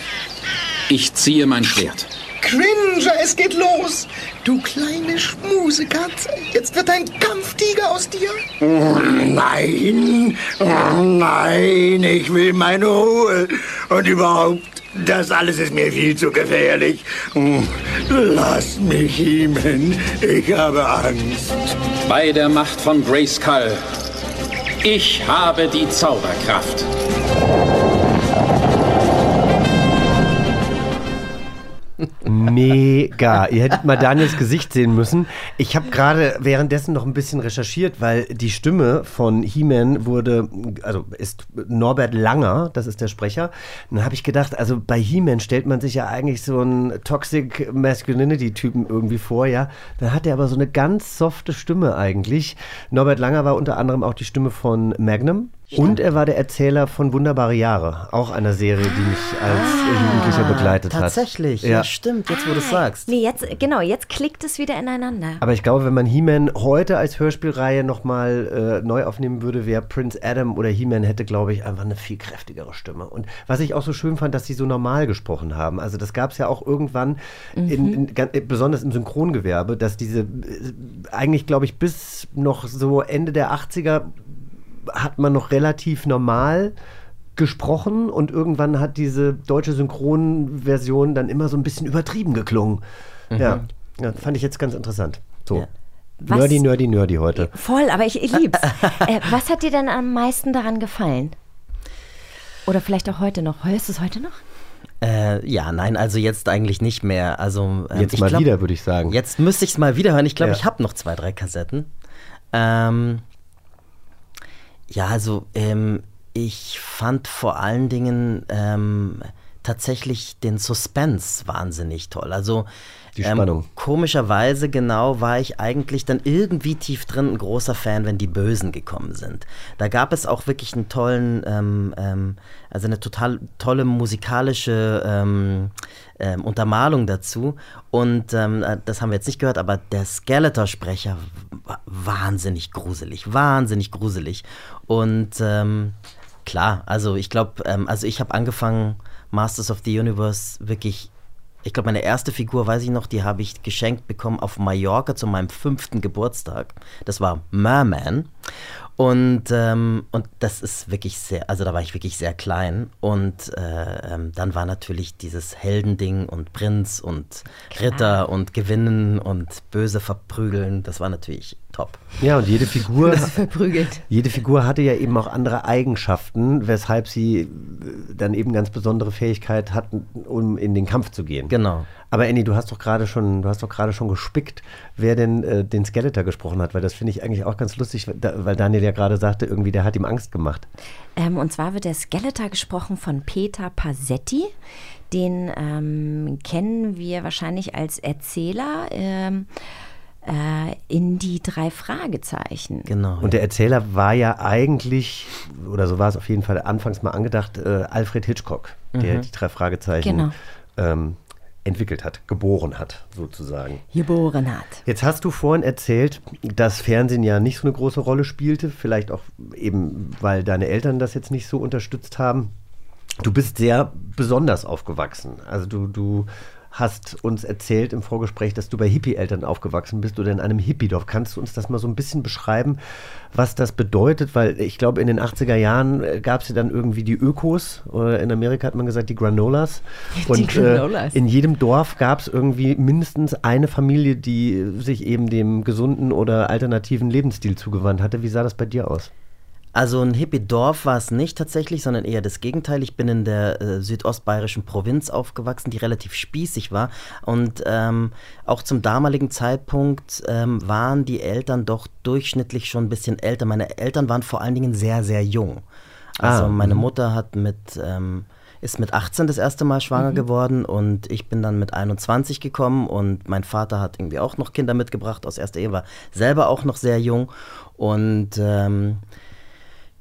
[SPEAKER 6] Ich ziehe mein Schwert.
[SPEAKER 2] Cringer, es geht los! Du kleine Schmusekatze, jetzt wird ein Kampftiger aus dir. Oh, nein, oh, nein, ich will meine Ruhe. Und überhaupt, das alles ist mir viel zu gefährlich. Oh, Lass mich, Hiemen, ich habe Angst.
[SPEAKER 6] Bei der Macht von Grayskull. Ich habe die Zauberkraft.
[SPEAKER 4] Mega. Ihr hättet mal Daniels Gesicht sehen müssen. Ich habe gerade währenddessen noch ein bisschen recherchiert, weil die Stimme von He-Man wurde, also ist Norbert Langer, das ist der Sprecher. Dann habe ich gedacht, also bei He-Man stellt man sich ja eigentlich so einen Toxic Masculinity-Typen irgendwie vor, ja. Dann hat er aber so eine ganz softe Stimme eigentlich. Norbert Langer war unter anderem auch die Stimme von Magnum Und er war der Erzähler von Wunderbare Jahre, auch einer Serie, die mich als Jugendlicher begleitet
[SPEAKER 5] Tatsächlich,
[SPEAKER 4] hat.
[SPEAKER 5] ja. stimmt, jetzt wo du es sagst.
[SPEAKER 3] Nee, jetzt, genau, jetzt klickt es wieder ineinander.
[SPEAKER 4] Aber ich glaube, wenn man He-Man heute als Hörspielreihe nochmal äh, neu aufnehmen würde, wäre Prince Adam oder He-Man hätte, glaube ich, einfach eine viel kräftigere Stimme. Und was ich auch so schön fand, dass sie so normal gesprochen haben. Also das gab es ja auch irgendwann, in, in, äh, besonders im Synchrongewerbe, dass diese, äh, eigentlich glaube ich, bis noch so Ende der 80er hat man noch relativ normal gesprochen und irgendwann hat diese deutsche Synchronversion dann immer so ein bisschen übertrieben geklungen. Ja. ja, fand ich jetzt ganz interessant. So.
[SPEAKER 5] Ja.
[SPEAKER 3] Was-
[SPEAKER 4] Nerdy, nerdy, nerdy heute.
[SPEAKER 3] Voll, aber ich, ich lieb's. äh, was hat dir denn am meisten daran gefallen? Oder vielleicht auch heute noch. Hörst du es heute noch?
[SPEAKER 5] Äh, ja, nein, also jetzt eigentlich nicht mehr. Also ähm,
[SPEAKER 4] Jetzt
[SPEAKER 5] ich
[SPEAKER 4] mal
[SPEAKER 5] glaub,
[SPEAKER 4] wieder, würde ich sagen.
[SPEAKER 5] Jetzt müsste ich es mal wieder hören. Ich glaube,
[SPEAKER 4] Ja.
[SPEAKER 5] ich habe noch zwei, drei Kassetten. Ähm, ja, also ähm, ich fand vor allen Dingen ähm, tatsächlich den Suspense wahnsinnig toll. Also
[SPEAKER 4] Die Spannung.
[SPEAKER 5] Ähm, komischerweise genau war ich eigentlich dann irgendwie tief drin ein großer Fan, wenn die Bösen gekommen sind. Da gab es auch wirklich einen tollen, ähm, ähm, also eine total tolle musikalische ähm, ähm, Untermalung dazu. Und ähm, äh, das haben wir jetzt nicht gehört, aber der Skeletor-Sprecher war wahnsinnig gruselig, wahnsinnig gruselig. Und ähm, klar, also ich glaube, ähm, also ich habe angefangen, Masters of the Universe wirklich ich glaube, meine erste Figur, weiß ich noch, die habe ich geschenkt bekommen auf Mallorca zu meinem fünften Geburtstag. Das war Merman. Und, ähm, und das ist wirklich sehr, also da war ich wirklich sehr klein. Und äh, ähm, dann war natürlich dieses Heldending und Prinz und Ritter und Gewinnen und Böse verprügeln. Das war natürlich top.
[SPEAKER 4] Ja, und jede Figur,
[SPEAKER 3] Verprügelt.
[SPEAKER 4] jede Figur hatte ja eben auch andere Eigenschaften, weshalb sie äh, dann eben ganz besondere Fähigkeit hatten, um in den Kampf zu gehen.
[SPEAKER 5] Genau.
[SPEAKER 4] Aber Annie, du hast doch gerade schon, du hast doch gerade schon gespickt, wer denn äh, den Skeletor gesprochen hat, weil das finde ich eigentlich auch ganz lustig, weil da- weil Daniel ja gerade sagte, irgendwie der hat ihm Angst gemacht.
[SPEAKER 3] Ähm, und zwar wird der Skeletor gesprochen von Peter Pasetti. Den ähm, kennen wir wahrscheinlich als Erzähler ähm, äh, in die drei Fragezeichen.
[SPEAKER 5] Genau.
[SPEAKER 4] Und der Erzähler war ja eigentlich, oder so war es auf jeden Fall anfangs mal angedacht, äh, Alfred Hitchcock, der die drei Fragezeichen
[SPEAKER 3] Genau.
[SPEAKER 4] ähm, entwickelt hat, geboren hat, sozusagen.
[SPEAKER 3] Geboren hat.
[SPEAKER 4] Jetzt hast du vorhin erzählt, dass Fernsehen ja nicht so eine große Rolle spielte, vielleicht auch eben, weil deine Eltern das jetzt nicht so unterstützt haben. Du bist sehr besonders aufgewachsen. Also du, du hast uns erzählt im Vorgespräch, dass du bei Hippie-Eltern aufgewachsen bist oder in einem Hippie-Dorf. Kannst du uns das mal so ein bisschen beschreiben, was das bedeutet? Weil ich glaube, in den 80er Jahren gab es ja dann irgendwie die Ökos, oder in Amerika hat man gesagt die Granolas. Und
[SPEAKER 3] Granolas.
[SPEAKER 4] Äh, in jedem Dorf gab es irgendwie mindestens eine Familie, die sich eben dem gesunden oder alternativen Lebensstil zugewandt hatte. Wie sah das bei dir aus?
[SPEAKER 5] Also ein Hippie-Dorf war es nicht tatsächlich, sondern eher das Gegenteil. Ich bin in der äh, südostbayerischen Provinz aufgewachsen, die relativ spießig war. Und ähm, auch zum damaligen Zeitpunkt ähm, waren die Eltern doch durchschnittlich schon ein bisschen älter. Meine Eltern waren vor allen Dingen sehr, sehr jung. Also
[SPEAKER 4] Ah,
[SPEAKER 5] meine Mutter hat mit... Ähm, ist mit 18 das erste Mal schwanger geworden und ich bin dann mit 21 gekommen und mein Vater hat irgendwie auch noch Kinder mitgebracht aus erster Ehe, war selber auch noch sehr jung und ähm,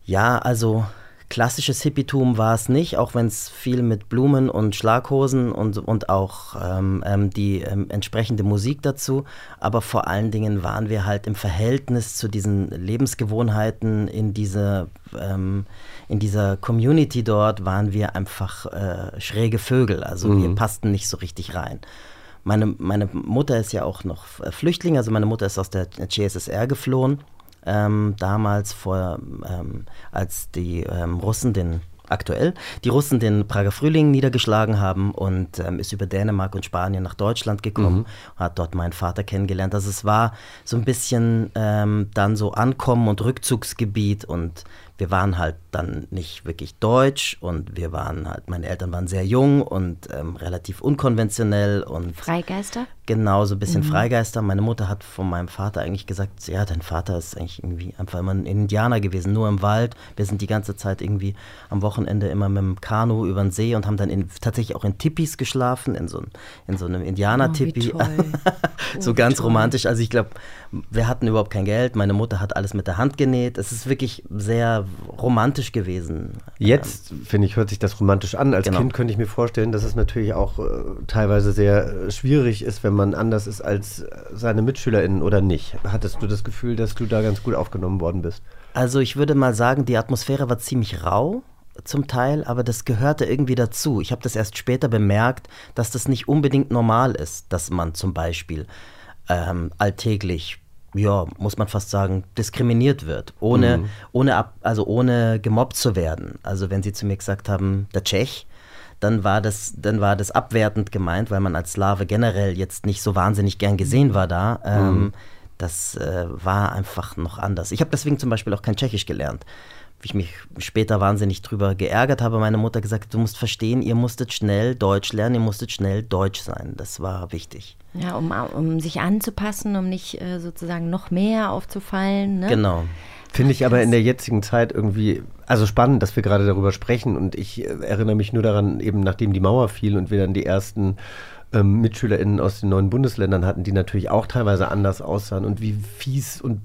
[SPEAKER 5] ja, also klassisches Hippietum war es nicht, auch wenn es viel mit Blumen und Schlaghosen und, und auch ähm, ähm, die ähm, entsprechende Musik dazu. Aber vor allen Dingen waren wir halt im Verhältnis zu diesen Lebensgewohnheiten in dieser, ähm, in dieser Community dort, waren wir einfach äh, schräge Vögel. Also wir passten nicht so richtig rein. Meine, meine Mutter ist ja auch noch Flüchtling, also meine Mutter ist aus der CSSR geflohen ähm, damals vor, ähm, als die ähm, Russen den aktuell die Russen den Prager Frühling niedergeschlagen haben und ähm, ist über Dänemark und Spanien nach Deutschland gekommen, hat dort meinen Vater kennengelernt. Also es war so ein bisschen ähm, dann so Ankommen und Rückzugsgebiet und wir waren halt dann nicht wirklich deutsch und wir waren halt, meine Eltern waren sehr jung und ähm, relativ unkonventionell und
[SPEAKER 3] Freigeister?
[SPEAKER 5] Genau, so ein bisschen Freigeister. Meine Mutter hat von meinem Vater eigentlich gesagt, ja, dein Vater ist eigentlich irgendwie einfach immer ein Indianer gewesen, nur im Wald. Wir sind die ganze Zeit irgendwie am Wochenende immer mit dem Kanu über den See und haben dann in, tatsächlich auch in Tipis geschlafen, in so, in so einem Indianer-Tipi.
[SPEAKER 3] Oh, toll.
[SPEAKER 5] so
[SPEAKER 3] Oh,
[SPEAKER 5] ganz
[SPEAKER 3] toll.
[SPEAKER 5] romantisch. Also ich glaube, wir hatten überhaupt kein Geld. Meine Mutter hat alles mit der Hand genäht. Es ist wirklich sehr romantisch gewesen.
[SPEAKER 4] Jetzt, finde ich, hört sich das romantisch an. Als
[SPEAKER 5] Genau.
[SPEAKER 4] Kind könnte ich mir vorstellen, dass es natürlich auch äh, teilweise sehr äh, schwierig ist, wenn man anders ist als äh, seine MitschülerInnen oder nicht. Hattest du das Gefühl, dass du da ganz gut aufgenommen worden bist?
[SPEAKER 5] Also ich würde mal sagen, die Atmosphäre war ziemlich rau zum Teil, aber das gehörte irgendwie dazu. Ich habe das erst später bemerkt, dass das nicht unbedingt normal ist, dass man zum Beispiel ähm, alltäglich, ja, muss man fast sagen, diskriminiert wird, ohne, ohne, ab, also ohne gemobbt zu werden. Also wenn sie zu mir gesagt haben, der Tschech, dann war das, dann war das abwertend gemeint, weil man als Slave generell jetzt nicht so wahnsinnig gern gesehen war da. Ähm, Das äh, war einfach noch anders. Ich habe deswegen zum Beispiel auch kein Tschechisch gelernt. Ich mich später wahnsinnig drüber geärgert habe, meine Mutter gesagt, du musst verstehen, ihr musstet schnell Deutsch lernen, ihr musstet schnell Deutsch sein. Das war wichtig.
[SPEAKER 3] Ja, um, um sich anzupassen, um nicht äh, sozusagen noch mehr aufzufallen. Ne?
[SPEAKER 5] Genau.
[SPEAKER 4] Finde ich aber in der jetzigen Zeit irgendwie, also spannend, dass wir gerade darüber sprechen. Und ich äh, erinnere mich nur daran, eben nachdem die Mauer fiel und wir dann die ersten ähm, MitschülerInnen aus den neuen Bundesländern hatten, die natürlich auch teilweise anders aussahen und wie fies und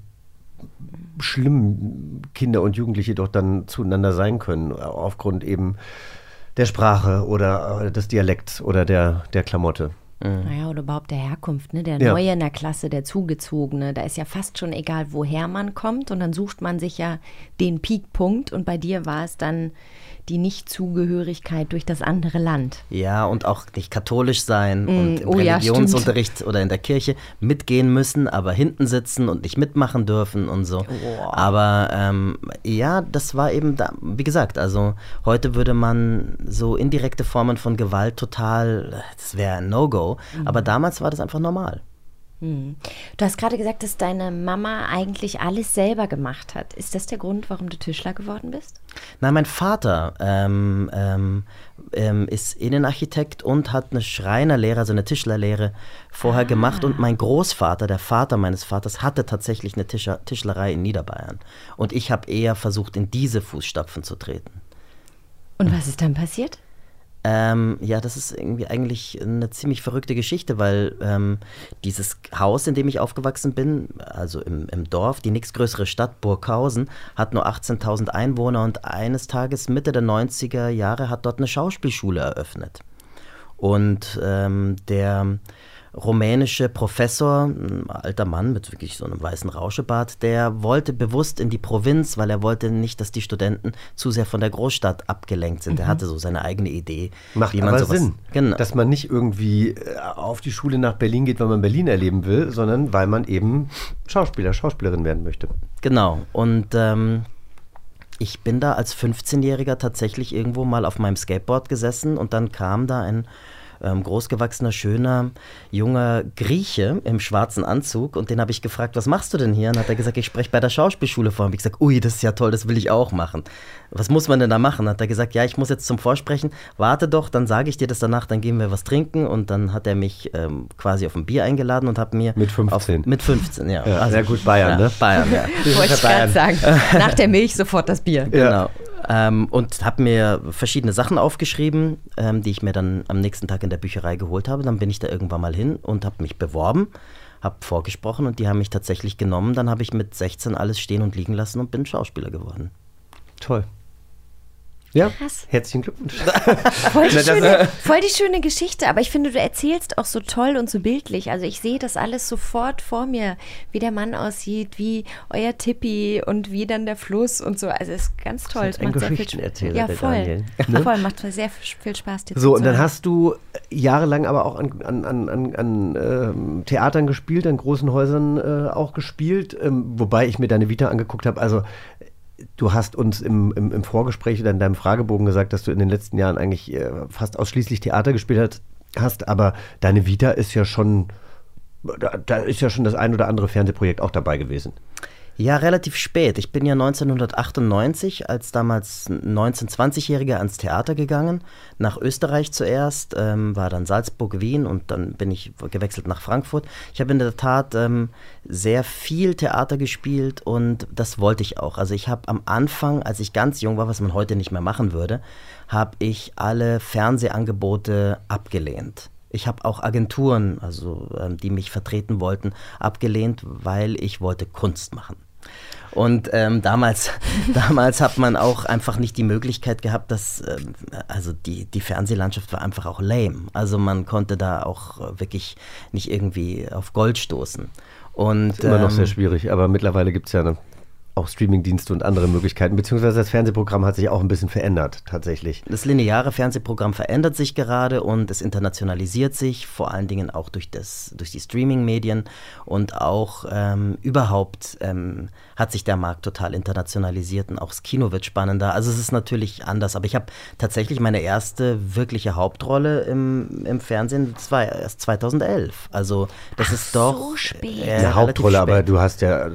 [SPEAKER 4] schlimm Kinder und Jugendliche doch dann zueinander sein können, aufgrund eben der Sprache oder äh, des Dialekts oder der, der Klamotte.
[SPEAKER 3] Naja, oder überhaupt der Herkunft, ne? Der
[SPEAKER 4] Ja.
[SPEAKER 3] Neue in der Klasse, der Zugezogene. Da ist ja fast schon egal, woher man kommt. Und dann sucht man sich ja den Peakpunkt. Und bei dir war es dann die Nichtzugehörigkeit durch das andere Land.
[SPEAKER 5] Ja, und auch nicht katholisch sein und im
[SPEAKER 3] oh ja,
[SPEAKER 5] Religionsunterricht oder in der Kirche mitgehen müssen, aber hinten sitzen und nicht mitmachen dürfen und so. Aber ähm, ja, das war eben, da, wie gesagt, also heute würde man so indirekte Formen von Gewalt total, das wäre ein No-Go, aber damals war das einfach normal.
[SPEAKER 3] Du hast gerade gesagt, dass deine Mama eigentlich alles selber gemacht hat. Ist das der Grund, warum du Tischler geworden bist?
[SPEAKER 5] Nein, mein Vater ähm, ähm, ähm, ist Innenarchitekt und hat eine Schreinerlehre, also eine Tischlerlehre vorher gemacht. Und mein Großvater, der Vater meines Vaters, hatte tatsächlich eine Tischer, Tischlerei in Niederbayern. Und ich habe eher versucht, in diese Fußstapfen zu treten.
[SPEAKER 3] Und was ist dann passiert?
[SPEAKER 5] Ähm, ja, das ist irgendwie eigentlich eine ziemlich verrückte Geschichte, weil ähm, dieses Haus, in dem ich aufgewachsen bin, also im, im Dorf, die nächstgrößere Stadt Burghausen, hat nur 18.000 Einwohner und eines Tages Mitte der 90er Jahre hat dort eine Schauspielschule eröffnet. Und ähm, der rumänische Professor, ein alter Mann mit wirklich so einem weißen Rauschebart, der wollte bewusst in die Provinz, weil er wollte nicht, dass die Studenten zu sehr von der Großstadt abgelenkt sind. Er hatte so seine eigene Idee,
[SPEAKER 4] Macht
[SPEAKER 5] wie man
[SPEAKER 4] aber
[SPEAKER 5] sowas,
[SPEAKER 4] Sinn,
[SPEAKER 5] Genau.
[SPEAKER 4] dass man nicht irgendwie äh, auf die Schule nach Berlin geht, weil man Berlin erleben will, sondern weil man eben Schauspieler, Schauspielerin werden möchte.
[SPEAKER 5] Genau. Und ähm, ich bin da als 15-Jähriger tatsächlich irgendwo mal auf meinem Skateboard gesessen und dann kam da ein ähm, großgewachsener, schöner, junger Grieche im schwarzen Anzug und den habe ich gefragt, was machst du denn hier? Und hat er gesagt, ich spreche bei der Schauspielschule vor. Und ich gesagt, ui, das ist ja toll, das will ich auch machen. Was muss man denn da machen? Hat er gesagt, ja, ich muss jetzt zum Vorsprechen, warte doch, dann sage ich dir das danach, dann gehen wir was trinken und dann hat er mich ähm, quasi auf ein Bier eingeladen und hat mir
[SPEAKER 4] Mit 15.
[SPEAKER 5] Auf, mit 15, ja.
[SPEAKER 4] Ja, sehr gut, Bayern,
[SPEAKER 5] ja,
[SPEAKER 4] ne?
[SPEAKER 5] Bayern, ja.
[SPEAKER 3] Wollte ich gerade sagen. Nach der Milch sofort das Bier.
[SPEAKER 5] Genau. Ähm, und habe mir verschiedene Sachen aufgeschrieben, ähm, die ich mir dann am nächsten Tag in der Bücherei geholt habe. Dann bin ich da irgendwann mal hin und habe mich beworben, habe vorgesprochen und die haben mich tatsächlich genommen. Dann habe ich mit 16 alles stehen und liegen lassen und bin Schauspieler geworden.
[SPEAKER 4] Toll. Ja,
[SPEAKER 3] Krass.
[SPEAKER 4] herzlichen Glückwunsch.
[SPEAKER 3] Voll die,
[SPEAKER 4] Na, das-
[SPEAKER 3] schöne, voll die schöne Geschichte, aber ich finde, du erzählst auch so toll und so bildlich. Also ich sehe das alles sofort vor mir, wie der Mann aussieht, wie euer Tippi und wie dann der Fluss und so. Also es ist ganz toll.
[SPEAKER 4] ist
[SPEAKER 3] Es
[SPEAKER 4] ein Geschichtenerzähler,
[SPEAKER 3] Ja, voll.
[SPEAKER 4] Daniel. Ne?
[SPEAKER 3] Voll, macht sehr viel Spaß dir
[SPEAKER 4] So, und dann hast du jahrelang aber auch an, an, an, an, an ähm, Theatern gespielt, an großen Häusern äh, auch gespielt, ähm, wobei ich mir deine Vita angeguckt habe. Also, du hast uns im, im, im Vorgespräch oder in deinem Fragebogen gesagt, dass du in den letzten Jahren eigentlich äh, fast ausschließlich Theater gespielt hast, aber deine Vita ist ja schon, da, da ist ja schon das ein oder andere Fernsehprojekt auch dabei gewesen.
[SPEAKER 5] Ja, relativ spät. Ich bin ja 1998 als damals 19-, 20-Jähriger ans Theater gegangen. Nach Österreich zuerst, ähm, war dann Salzburg, Wien und dann bin ich gewechselt nach Frankfurt. Ich habe in der Tat ähm, sehr viel Theater gespielt und das wollte ich auch. Also ich habe am Anfang, als ich ganz jung war, was man heute nicht mehr machen würde, habe ich alle Fernsehangebote abgelehnt. Ich habe auch Agenturen, also ähm, die mich vertreten wollten, abgelehnt, weil ich wollte Kunst machen. Und ähm, damals, damals hat man auch einfach nicht die Möglichkeit gehabt, dass, ähm, also die, die Fernsehlandschaft war einfach auch lame. Also man konnte da auch wirklich nicht irgendwie auf Gold stoßen. Und,
[SPEAKER 4] Ist immer noch
[SPEAKER 5] ähm,
[SPEAKER 4] sehr schwierig, aber mittlerweile gibt es ja eine, auch Streamingdienste und andere Möglichkeiten, beziehungsweise das Fernsehprogramm hat sich auch ein bisschen verändert, tatsächlich.
[SPEAKER 5] Das lineare Fernsehprogramm verändert sich gerade und es internationalisiert sich, vor allen Dingen auch durch, das, durch die Streaming-Medien und auch ähm, überhaupt ähm, hat sich der Markt total internationalisiert und auch das Kino wird spannender. Also es ist natürlich anders, aber ich habe tatsächlich meine erste wirkliche Hauptrolle im, im Fernsehen, das war erst 2011. Also das ist doch
[SPEAKER 3] so spät.
[SPEAKER 5] äh,
[SPEAKER 4] Eine Hauptrolle, aber
[SPEAKER 5] spät.
[SPEAKER 4] du hast ja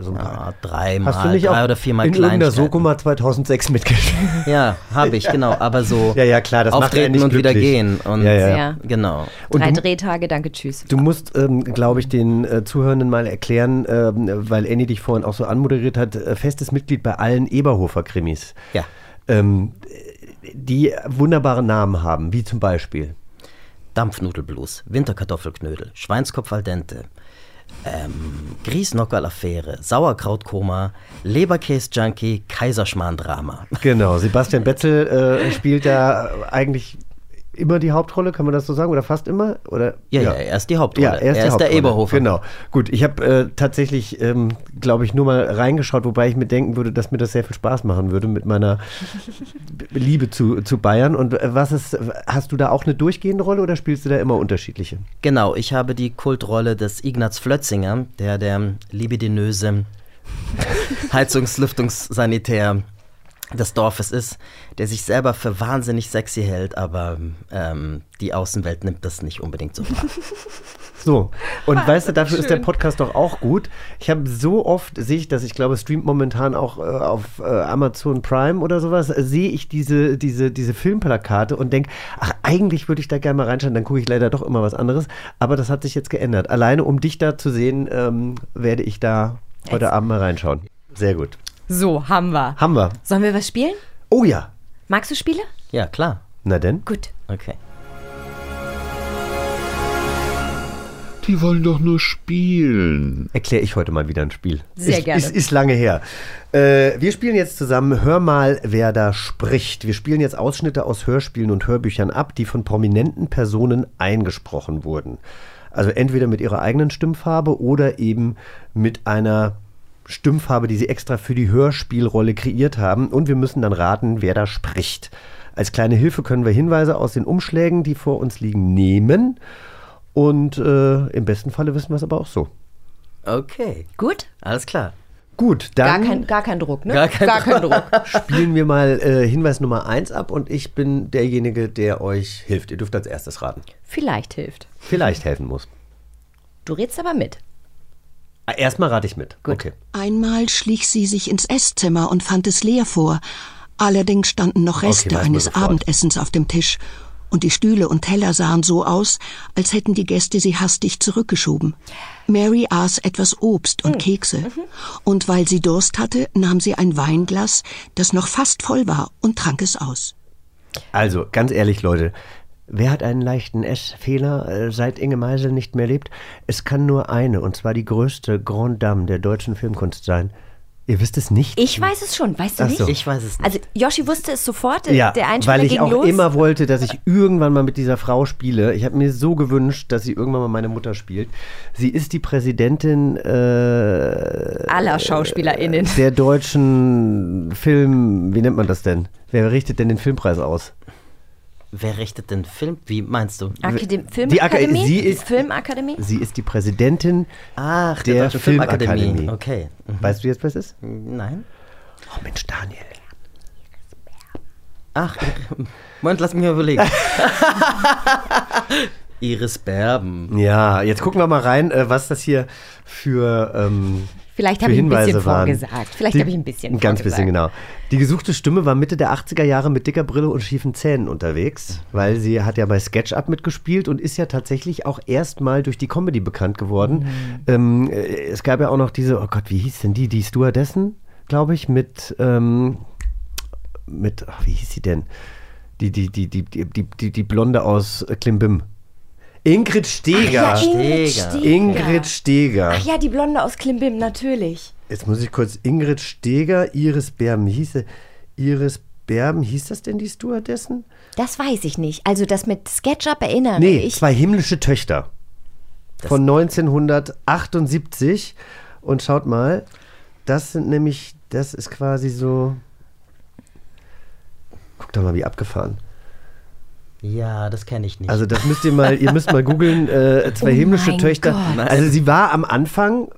[SPEAKER 4] so ein paar.
[SPEAKER 5] ja, dreimal,
[SPEAKER 4] Hast du nicht
[SPEAKER 5] drei oder viermal
[SPEAKER 4] in irgendeiner
[SPEAKER 5] Kleinigkeiten.
[SPEAKER 4] Soko mal 2006 mitgespielt?
[SPEAKER 5] Ja, habe ich, genau. Aber so
[SPEAKER 4] Ja, ja, klar, das macht
[SPEAKER 5] auftreten
[SPEAKER 4] nicht
[SPEAKER 5] und wieder
[SPEAKER 4] glücklich.
[SPEAKER 5] gehen. Und
[SPEAKER 4] Ja, ja.
[SPEAKER 3] Ja.
[SPEAKER 5] Genau.
[SPEAKER 4] Und
[SPEAKER 3] Drei
[SPEAKER 4] du-
[SPEAKER 3] Drehtage, danke, tschüss.
[SPEAKER 4] Du musst, ähm, glaube ich, den äh, Zuhörenden mal erklären, ähm, weil Annie dich vorhin auch so anmoderiert hat, äh, festes Mitglied bei allen Eberhofer-Krimis.
[SPEAKER 5] Ja.
[SPEAKER 4] Ähm, die wunderbare Namen haben, wie zum Beispiel.
[SPEAKER 5] Dampfnudelblues, Winterkartoffelknödel, Schweinskopf al dente, ähm, Griesnockerl-Affäre, Sauerkrautkoma, Leberkäse-Junkie, Kaiserschmarrn-Drama.
[SPEAKER 4] Genau, Sebastian Betzel äh, spielt da eigentlich immer die Hauptrolle, kann man das so sagen? Oder fast immer? Oder?
[SPEAKER 5] Ja, ja, er ist die Hauptrolle.
[SPEAKER 4] Ja, er ist, die
[SPEAKER 5] der. Eberhofer.
[SPEAKER 4] Genau. Gut, ich habe äh, tatsächlich, ähm, glaube ich, nur mal reingeschaut, wobei ich mir denken würde, dass mir das sehr viel Spaß machen würde mit meiner Liebe zu, zu Bayern. Und äh, was ist, hast du da auch eine durchgehende Rolle oder spielst du da immer unterschiedliche?
[SPEAKER 5] Genau, ich habe die Kultrolle des Ignaz Flötzinger, der der libidinöse Heizungs-Lüftungssanitär des Dorfes ist, der sich selber für wahnsinnig sexy hält, aber ähm, die Außenwelt nimmt das nicht unbedingt so wahr.
[SPEAKER 4] So, und weißt du, dafür ist der Podcast doch auch gut. Ich habe so oft, sehe ich das, ich glaube, es streamt momentan auch äh, auf äh, Amazon Prime oder sowas, äh, sehe ich diese, diese, diese Filmplakate und denke, ach, eigentlich würde ich da gerne mal reinschauen, dann gucke ich leider doch immer was anderes. Aber das hat sich jetzt geändert. Alleine um dich da zu sehen, ähm, werde ich da heute Abend mal reinschauen. Sehr gut.
[SPEAKER 3] So, haben wir.
[SPEAKER 4] Haben wir.
[SPEAKER 3] Sollen wir was spielen?
[SPEAKER 4] Oh ja.
[SPEAKER 3] Magst du Spiele?
[SPEAKER 5] Ja, klar.
[SPEAKER 4] Na denn?
[SPEAKER 3] Gut.
[SPEAKER 5] Okay.
[SPEAKER 1] Die wollen doch nur spielen.
[SPEAKER 4] Erkläre ich heute mal wieder ein Spiel.
[SPEAKER 3] Sehr
[SPEAKER 4] ist,
[SPEAKER 3] gerne.
[SPEAKER 4] Ist, ist lange her. Äh, wir spielen jetzt zusammen Hör mal, wer da spricht. Wir spielen jetzt Ausschnitte aus Hörspielen und Hörbüchern ab, die von prominenten Personen eingesprochen wurden. Also entweder mit ihrer eigenen Stimmfarbe oder eben mit einer Stimmfarbe, die sie extra für die Hörspielrolle kreiert haben. Und wir müssen dann raten, wer da spricht. Als kleine Hilfe können wir Hinweise aus den Umschlägen, die vor uns liegen, nehmen. Und äh, im besten Falle wissen wir es aber auch so.
[SPEAKER 5] Okay,
[SPEAKER 3] Gut?
[SPEAKER 5] alles klar.
[SPEAKER 4] Gut,
[SPEAKER 3] Gar
[SPEAKER 4] dann
[SPEAKER 3] kein, gar kein Druck, ne?
[SPEAKER 5] Gar kein
[SPEAKER 3] Druck.
[SPEAKER 4] spielen wir mal äh, Hinweis Nummer 1 ab und ich bin derjenige, der euch hilft. Ihr dürft als erstes raten.
[SPEAKER 3] Vielleicht hilft.
[SPEAKER 4] Vielleicht helfen muss.
[SPEAKER 3] Du redst aber mit.
[SPEAKER 4] Ah, Erstmal rate ich mit.
[SPEAKER 3] Gut.
[SPEAKER 4] Okay.
[SPEAKER 8] Einmal schlich sie sich ins Esszimmer und fand es leer vor. Allerdings standen noch Reste
[SPEAKER 4] man
[SPEAKER 8] eines. Abendessens auf dem Tisch. Und die Stühle und Teller sahen so aus, als hätten die Gäste sie hastig zurückgeschoben. Mary aß etwas Obst und Kekse. Und weil sie Durst hatte, nahm sie ein Weinglas, das noch fast voll war, und trank es aus.
[SPEAKER 4] Also, ganz ehrlich, Leute. Wer hat einen leichten Essfehler, äh, seit Inge Meisel nicht mehr lebt? Es kann nur eine, und zwar die größte Grande Dame der deutschen Filmkunst sein. Ihr wisst es nicht?
[SPEAKER 3] Ich weiß es schon, weißt du
[SPEAKER 4] Ach
[SPEAKER 3] nicht?
[SPEAKER 4] so.
[SPEAKER 5] Ich weiß es nicht.
[SPEAKER 3] Also Yoshi wusste es sofort,
[SPEAKER 4] Ja,
[SPEAKER 3] der Einspieler
[SPEAKER 4] weil ich auch
[SPEAKER 3] los.
[SPEAKER 4] immer wollte, dass ich irgendwann mal mit dieser Frau spiele. Ich habe mir so gewünscht, dass sie irgendwann mal meine Mutter spielt. Sie ist die Präsidentin äh,
[SPEAKER 3] aller SchauspielerInnen.
[SPEAKER 4] der deutschen Film, wie nennt man das denn? Wer richtet denn den Filmpreis aus?
[SPEAKER 5] Wer richtet den Film? Wie meinst du?
[SPEAKER 3] Akadem
[SPEAKER 4] Die Aka-
[SPEAKER 3] Filmakademie?
[SPEAKER 4] sie ist-
[SPEAKER 3] Filmakademie?
[SPEAKER 4] Sie ist die Präsidentin
[SPEAKER 5] Ach,
[SPEAKER 4] der,
[SPEAKER 5] der
[SPEAKER 4] Filmakademie.
[SPEAKER 5] Filmakademie. Okay. Mhm.
[SPEAKER 4] Weißt du jetzt, was es ist?
[SPEAKER 5] Nein.
[SPEAKER 4] Oh Mensch, Daniel.
[SPEAKER 5] Ach, Moment, lass mich mal überlegen. Iris Berben.
[SPEAKER 4] Ja, jetzt gucken wir mal rein, äh, was das hier für, ähm,
[SPEAKER 3] Vielleicht habe ich ein bisschen
[SPEAKER 4] waren.
[SPEAKER 3] vorgesagt. Vielleicht habe ich ein bisschen
[SPEAKER 4] Ein ganz
[SPEAKER 3] vorgesagt.
[SPEAKER 4] bisschen, genau. Die gesuchte Stimme war Mitte der 80er Jahre mit dicker Brille und schiefen Zähnen unterwegs, weil sie hat ja bei SketchUp mitgespielt und ist ja tatsächlich auch erstmal durch die Comedy bekannt geworden. Ähm, äh, es gab ja auch noch diese, oh Gott, wie hieß denn die? Die Stewardessen, glaube ich, mit, ähm, mit, ach, wie hieß sie denn? Die, die, die, die, die, die, die, die Blonde aus Klimbim. Ingrid Steger.
[SPEAKER 3] Ach ja, Ingrid
[SPEAKER 5] Steger.
[SPEAKER 4] Ingrid Steger.
[SPEAKER 3] Ach ja, die Blonde aus Klimbim, natürlich.
[SPEAKER 4] Jetzt muss ich kurz Ingrid Steger, Iris Berben. Hieß sie, Iris Berben, hieß das denn die Stewardessen?
[SPEAKER 3] Das weiß ich nicht. Also das mit SketchUp erinnere
[SPEAKER 4] Nee,
[SPEAKER 3] ich.
[SPEAKER 4] zwei himmlische Töchter. Von 1978. Und schaut mal, das sind nämlich, das ist quasi so. Guck doch mal, wie abgefahren.
[SPEAKER 5] Ja, das kenne ich nicht.
[SPEAKER 4] Also das müsst ihr mal, ihr müsst mal googeln, äh, zwei
[SPEAKER 3] Oh
[SPEAKER 4] himmlische
[SPEAKER 3] mein
[SPEAKER 4] Töchter.
[SPEAKER 3] Gott.
[SPEAKER 4] Also sie war am Anfang, äh,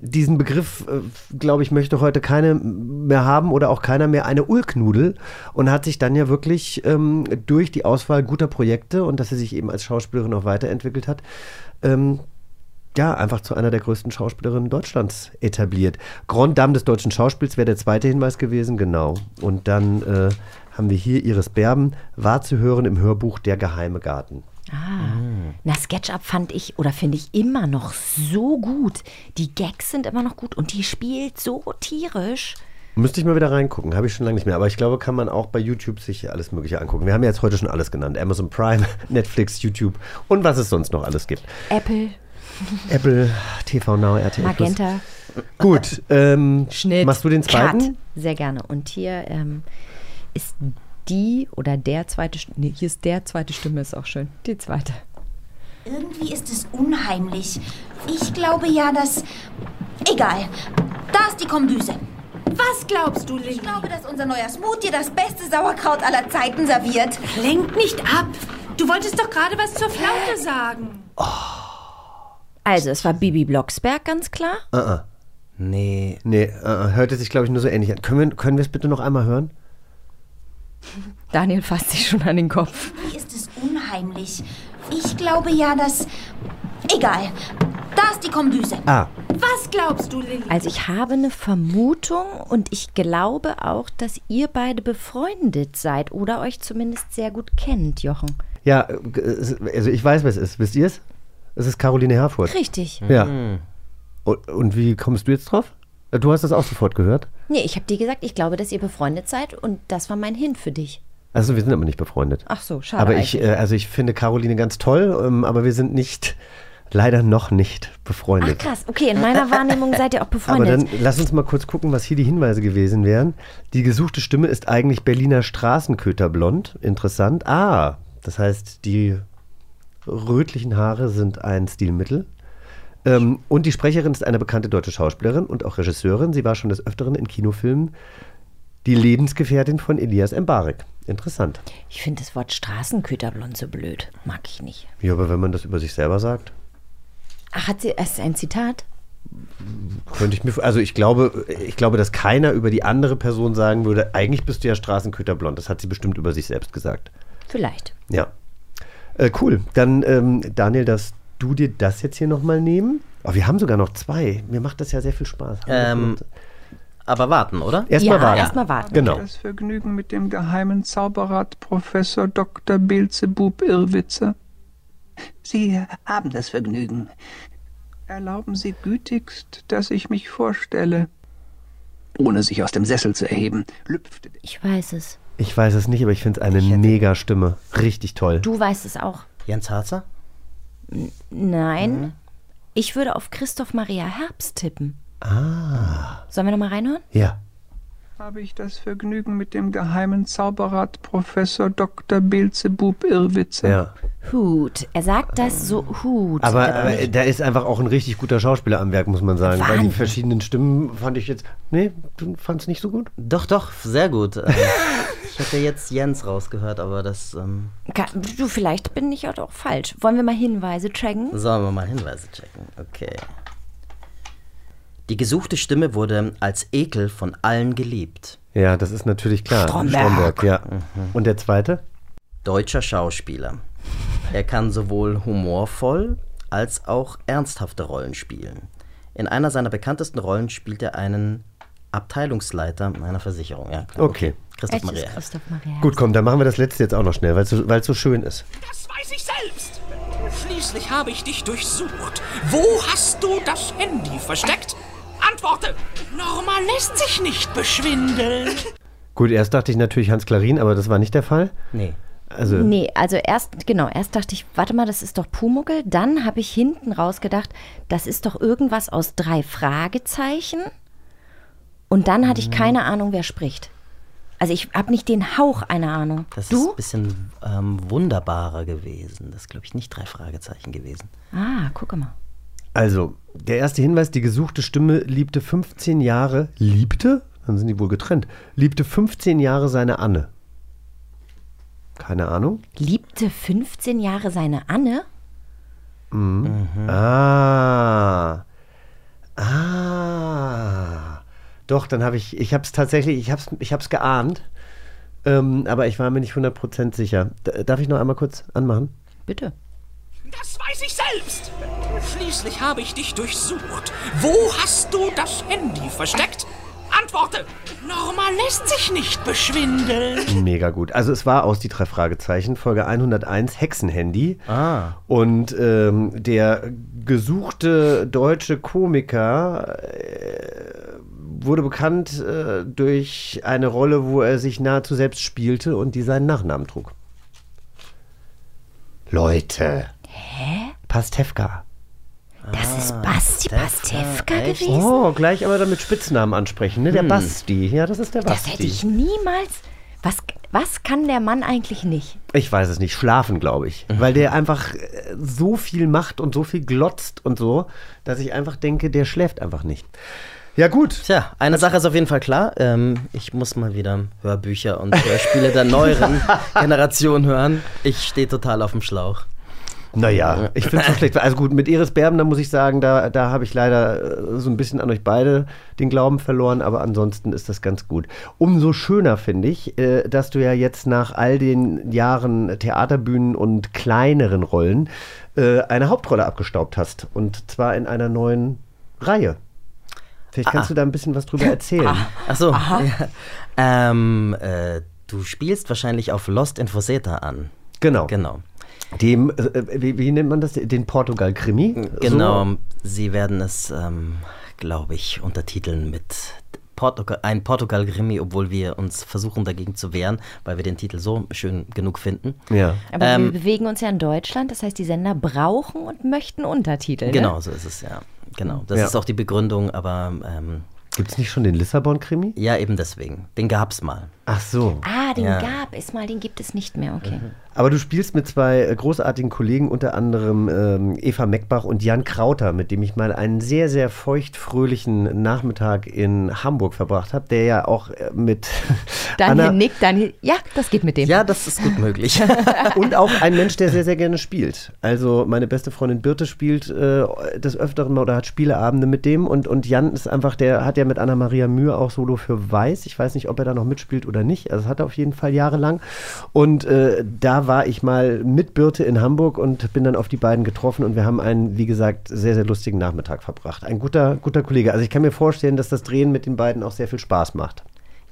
[SPEAKER 4] diesen Begriff, äh, glaube ich, möchte heute keine mehr haben oder auch keiner mehr, eine Ulknudel und hat sich dann ja wirklich ähm, durch die Auswahl guter Projekte und dass sie sich eben als Schauspielerin auch weiterentwickelt hat, ähm, ja, einfach zu einer der größten Schauspielerinnen Deutschlands etabliert. Grand Dame des deutschen Schauspiels wäre der zweite Hinweis gewesen, genau. Und dann äh, haben wir hier Iris Berben, war zu hören im Hörbuch Der geheime Garten.
[SPEAKER 3] Ah. Na, SketchUp fand ich oder finde ich immer noch so gut. Die Gags sind immer noch gut und die spielt so tierisch.
[SPEAKER 4] Müsste ich mal wieder reingucken, habe ich schon lange nicht mehr. Aber ich glaube, kann man auch bei YouTube sich alles Mögliche angucken. Wir haben ja jetzt heute schon alles genannt. Amazon Prime, Netflix, YouTube und was es sonst noch alles gibt.
[SPEAKER 3] Apple,
[SPEAKER 4] Apple, TV Now, RTL+.
[SPEAKER 3] Magenta,
[SPEAKER 4] Gut, ähm,
[SPEAKER 3] Schnitt.
[SPEAKER 4] machst du den zweiten?
[SPEAKER 3] Cut. Sehr gerne. Und hier ähm, ist die oder der zweite, St- nee, hier ist der zweite Stimme, ist auch schön. Die zweite.
[SPEAKER 9] Irgendwie ist es unheimlich. Ich glaube ja, dass... Egal. Da ist die Kombüse.
[SPEAKER 10] Was glaubst du, Lilly?
[SPEAKER 9] Ich glaube, dass unser neuer Smoothie das beste Sauerkraut aller Zeiten serviert.
[SPEAKER 10] Lenk nicht ab. Du wolltest doch gerade was zur Flaute sagen.
[SPEAKER 3] Also, es war Bibi Blocksberg, ganz klar.
[SPEAKER 4] Uh
[SPEAKER 5] nee.
[SPEAKER 4] Nee, äh, hörte sich, glaube ich, nur so ähnlich an. Können wir, können wir es bitte noch einmal hören?
[SPEAKER 3] Daniel fasst sich schon an den Kopf.
[SPEAKER 9] Wie ist es unheimlich? Ich glaube ja, dass... Egal. Da ist die Kombüse.
[SPEAKER 4] Ah,
[SPEAKER 10] Was glaubst du, Lilly?
[SPEAKER 3] Also, ich habe eine Vermutung und ich glaube auch, dass ihr beide befreundet seid oder euch zumindest sehr gut kennt, Jochen.
[SPEAKER 4] ja, äh, also ich weiß, wer es ist. Wisst ihr es? Es ist Caroline Herfurth.
[SPEAKER 3] Richtig.
[SPEAKER 4] Ja. Und, und wie kommst du jetzt drauf? Du hast das auch sofort gehört?
[SPEAKER 3] Nee, ich habe dir gesagt, ich glaube, dass ihr befreundet seid und das war mein Hint für dich.
[SPEAKER 4] Also wir sind aber nicht befreundet.
[SPEAKER 3] Ach so, schade.
[SPEAKER 4] aber ich, äh, also ich finde Caroline ganz toll, ähm, aber wir sind nicht, leider noch nicht
[SPEAKER 3] Ach
[SPEAKER 4] befreundet.
[SPEAKER 3] krass, okay, in meiner Wahrnehmung seid ihr auch
[SPEAKER 4] aber
[SPEAKER 3] befreundet.
[SPEAKER 4] dann lass uns mal kurz gucken, was hier die Hinweise gewesen wären. Die gesuchte Stimme ist eigentlich Berliner Straßenköterblond. Interessant. Ah, das heißt, die rötlichen Haare sind ein Stilmittel. Ähm, und die Sprecherin ist eine bekannte deutsche Schauspielerin und auch Regisseurin. Sie war schon des Öfteren in Kinofilmen die Lebensgefährtin von Elias Mbarek. Interessant.
[SPEAKER 3] Ich finde das Wort Straßenköterblond so blöd. Mag ich nicht.
[SPEAKER 4] Ja, aber wenn man das über sich selber sagt,
[SPEAKER 3] Ach, hat sie, ist ein Zitat?
[SPEAKER 4] könnte ich mir. Also ich glaube, ich glaube, dass keiner über die andere Person sagen würde, eigentlich bist du ja Straßenköterblond. Das hat sie bestimmt über sich selbst gesagt.
[SPEAKER 3] Vielleicht.
[SPEAKER 4] Ja. Äh, cool. Dann, ähm, Daniel, darfst du dir das jetzt hier nochmal nehmen? Oh, wir haben sogar noch zwei. Mir macht das ja sehr viel Spaß.
[SPEAKER 5] Ähm, aber warten, oder?
[SPEAKER 4] Erstmal
[SPEAKER 3] ja,
[SPEAKER 4] warten.
[SPEAKER 3] erstmal warten.
[SPEAKER 4] Genau.
[SPEAKER 11] Das Vergnügen mit dem geheimen Zauberrat Professor Dr. Beelzebub Irrwitzer.
[SPEAKER 2] Sie haben das Vergnügen.
[SPEAKER 11] Erlauben Sie gütigst, dass ich mich vorstelle.
[SPEAKER 2] Ohne sich aus dem Sessel zu erheben, lüpfte
[SPEAKER 3] Ich weiß es.
[SPEAKER 4] Ich weiß es nicht, aber ich finde es eine mega Stimme. Richtig toll.
[SPEAKER 3] Du weißt es auch.
[SPEAKER 5] Jens Harzer?
[SPEAKER 3] Nein.
[SPEAKER 4] Mhm.
[SPEAKER 3] Ich würde auf Christoph Maria Herbst tippen. Ah. Sollen wir nochmal reinhören?
[SPEAKER 4] Ja.
[SPEAKER 11] Habe ich das Vergnügen mit dem geheimen Zauberrat Professor Dr. Beelzebub Irrwitzer.
[SPEAKER 4] Ja.
[SPEAKER 3] Hut. Er sagt das so Hut.
[SPEAKER 4] Aber,
[SPEAKER 3] Äh,
[SPEAKER 4] aber da ist einfach auch ein richtig guter Schauspieler am Werk, muss man sagen. Weil die
[SPEAKER 3] Wahnsinn.
[SPEAKER 4] verschiedenen Stimmen fand ich jetzt. Nee, du fandst nicht so gut?
[SPEAKER 5] Doch, doch, sehr gut. Ähm, ich hätte jetzt Jens rausgehört, aber das ähm,
[SPEAKER 3] Ka- Du, vielleicht bin ich auch falsch. Wollen wir mal Hinweise checken?
[SPEAKER 5] sollen wir mal Hinweise checken. Okay. Die gesuchte Stimme wurde als Ekel von allen geliebt.
[SPEAKER 4] Ja, das ist natürlich klar.
[SPEAKER 3] Stromberg.
[SPEAKER 4] ja. Und der zweite?
[SPEAKER 5] Deutscher Schauspieler. Er kann sowohl humorvoll als auch ernsthafte Rollen spielen. In einer seiner bekanntesten Rollen spielt er einen Abteilungsleiter einer Versicherung. Ja, klar.
[SPEAKER 4] Okay.
[SPEAKER 5] Christoph Maria.
[SPEAKER 3] Christoph Maria.
[SPEAKER 4] Gut, komm, dann machen wir das letzte jetzt auch noch schnell, weil es so, so schön ist.
[SPEAKER 12] Das weiß ich selbst. Schließlich habe ich dich durchsucht. Wo hast du das Handy versteckt? Antworte! Norma lässt sich nicht beschwindeln.
[SPEAKER 4] Gut, erst dachte ich natürlich Hans Klarin, aber das war nicht der Fall.
[SPEAKER 5] Nee.
[SPEAKER 4] Also,
[SPEAKER 3] Nee, also erst, genau, erst dachte ich, warte mal, das ist doch Pumuckel. Dann habe ich hinten raus gedacht, das ist doch irgendwas aus drei Fragezeichen. Und dann hatte ich keine Ahnung, wer spricht. Also ich habe nicht den Hauch einer Ahnung.
[SPEAKER 5] Das ist
[SPEAKER 3] du?
[SPEAKER 5] ein bisschen ähm, wunderbarer gewesen. Das ist, glaube ich, nicht drei Fragezeichen gewesen.
[SPEAKER 3] Ah, gucke mal.
[SPEAKER 4] Also, der erste Hinweis, die gesuchte Stimme liebte 15 Jahre, liebte? Dann sind die wohl getrennt. Liebte 15 Jahre seine Anne. Keine Ahnung.
[SPEAKER 3] Liebte 15 Jahre seine Anne?
[SPEAKER 4] Mhm. Ah. Ah. Doch, dann habe ich, ich habe es tatsächlich, ich habe es ich hab's geahnt, ähm, aber ich war mir nicht 100% sicher. D darf ich noch einmal kurz anmachen?
[SPEAKER 3] Bitte.
[SPEAKER 12] Das weiß ich selbst. Schließlich habe ich dich durchsucht. Wo hast du das Handy versteckt? Antworte! Norma lässt sich nicht beschwindeln.
[SPEAKER 4] Mega gut. Also es war aus die drei Fragezeichen, Folge 101, Hexenhandy.
[SPEAKER 5] Ah.
[SPEAKER 4] Und ähm, der gesuchte deutsche Komiker äh, wurde bekannt äh, durch eine Rolle, wo er sich nahezu selbst spielte und die seinen Nachnamen trug. Leute.
[SPEAKER 3] Hä?
[SPEAKER 4] Pastewka.
[SPEAKER 3] Das ist Basti Pastewka gewesen?
[SPEAKER 4] Oh, gleich aber damit Spitznamen ansprechen, ne? Der
[SPEAKER 5] Hm.
[SPEAKER 4] Basti. Ja, das ist der Basti.
[SPEAKER 3] Das hätte ich niemals. Was, was kann der Mann eigentlich nicht?
[SPEAKER 4] Ich weiß es nicht, schlafen, glaube ich. Weil der einfach äh, so viel macht und so viel glotzt und so, dass ich einfach denke, der schläft einfach nicht. Ja, gut.
[SPEAKER 5] Tja, eine Sache ist auf jeden Fall klar. Ähm, ich muss mal wieder Hörbücher und Hörspiele der neueren Generation hören. Ich stehe total auf dem Schlauch.
[SPEAKER 4] Naja, ich finde es so schlecht. Also gut, mit Iris Berben, da muss ich sagen, da, da habe ich leider äh, so ein bisschen an euch beide den Glauben verloren, aber ansonsten ist das ganz gut. Umso schöner finde ich, äh, dass du ja jetzt nach all den Jahren Theaterbühnen und kleineren Rollen äh, eine Hauptrolle abgestaubt hast. Und zwar in einer neuen Reihe. Vielleicht kannst
[SPEAKER 5] Ah.
[SPEAKER 4] du da ein bisschen was drüber erzählen.
[SPEAKER 5] Ach so. Ja. Ähm, äh, du spielst wahrscheinlich auf Lost in Foseta an.
[SPEAKER 4] Genau.
[SPEAKER 5] Genau.
[SPEAKER 4] Dem, äh, wie, wie nennt man das? Den Portugal-Krimi?
[SPEAKER 5] Genau.
[SPEAKER 4] So?
[SPEAKER 5] Sie werden es, ähm, glaube ich, untertiteln mit Portugal, ein Portugal-Krimi, obwohl wir uns versuchen dagegen zu wehren, weil wir den Titel so schön genug finden.
[SPEAKER 4] Ja.
[SPEAKER 3] Aber
[SPEAKER 5] Ähm,
[SPEAKER 3] wir bewegen uns ja in Deutschland, das heißt, die Sender brauchen und möchten Untertitel.
[SPEAKER 5] Genau,
[SPEAKER 3] Ne?
[SPEAKER 5] so ist es, ja. Genau. Das
[SPEAKER 4] Ja.
[SPEAKER 5] ist auch die Begründung, aber ähm,
[SPEAKER 4] Gibt es nicht schon den Lissabon-Krimi?
[SPEAKER 5] ja, eben deswegen. Den gab's mal.
[SPEAKER 4] Ach so.
[SPEAKER 3] Ah, den
[SPEAKER 5] Ja.
[SPEAKER 3] gab es mal, den gibt es nicht mehr, okay.
[SPEAKER 4] Aber du spielst mit zwei äh, großartigen Kollegen, unter anderem ähm, Eva Meckbach und Jan Krauter, mit dem ich mal einen sehr, sehr feuchtfröhlichen Nachmittag in Hamburg verbracht habe, der ja auch äh, mit
[SPEAKER 3] Daniel
[SPEAKER 4] Anna
[SPEAKER 3] nickt, Daniel, ja, das geht mit dem.
[SPEAKER 5] Ja, das ist gut möglich.
[SPEAKER 4] und auch ein Mensch, der sehr, sehr gerne spielt. Also meine beste Freundin Birte spielt äh, des Öfteren mal oder hat Spieleabende mit dem und, und Jan ist einfach, der hat ja mit Anna-Maria Mühe auch Solo für Weiß. Ich weiß nicht, ob er da noch mitspielt oder nicht. Also das hat er auf jeden Fall jahrelang. Und äh, da war ich mal mit Birte in Hamburg und bin dann auf die beiden getroffen und wir haben einen, wie gesagt, sehr, sehr lustigen Nachmittag verbracht. Ein guter, guter Kollege. Also ich kann mir vorstellen, dass das Drehen mit den beiden auch sehr viel Spaß macht.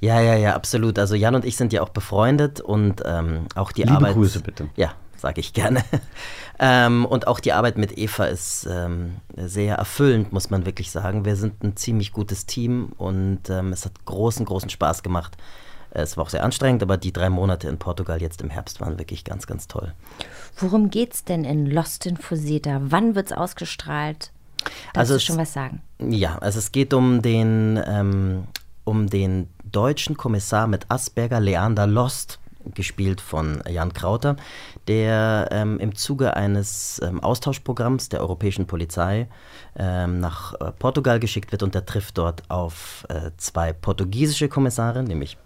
[SPEAKER 5] Ja, ja, ja, absolut. Also Jan und ich sind ja auch befreundet und ähm, auch die
[SPEAKER 4] Liebe
[SPEAKER 5] Arbeit.
[SPEAKER 4] Grüße bitte.
[SPEAKER 5] Ja, sage ich gerne. ähm, und auch die Arbeit mit Eva ist ähm, sehr erfüllend, muss man wirklich sagen. Wir sind ein ziemlich gutes Team und ähm, es hat großen, großen Spaß gemacht. Es war auch sehr anstrengend, aber die drei Monate in Portugal jetzt im Herbst waren wirklich ganz, ganz toll.
[SPEAKER 3] Worum geht's denn in Lost in Fuseta? Wann wird's ausgestrahlt? Darfst
[SPEAKER 5] Also
[SPEAKER 3] du schon was sagen?
[SPEAKER 5] Ja, also es geht um den, ähm, um den deutschen Kommissar mit Asperger, Leander Lost, gespielt von Jan Krauter, der ähm, im Zuge eines ähm, Austauschprogramms der europäischen Polizei ähm, nach äh, Portugal geschickt wird und der trifft dort auf äh, zwei portugiesische Kommissare, nämlich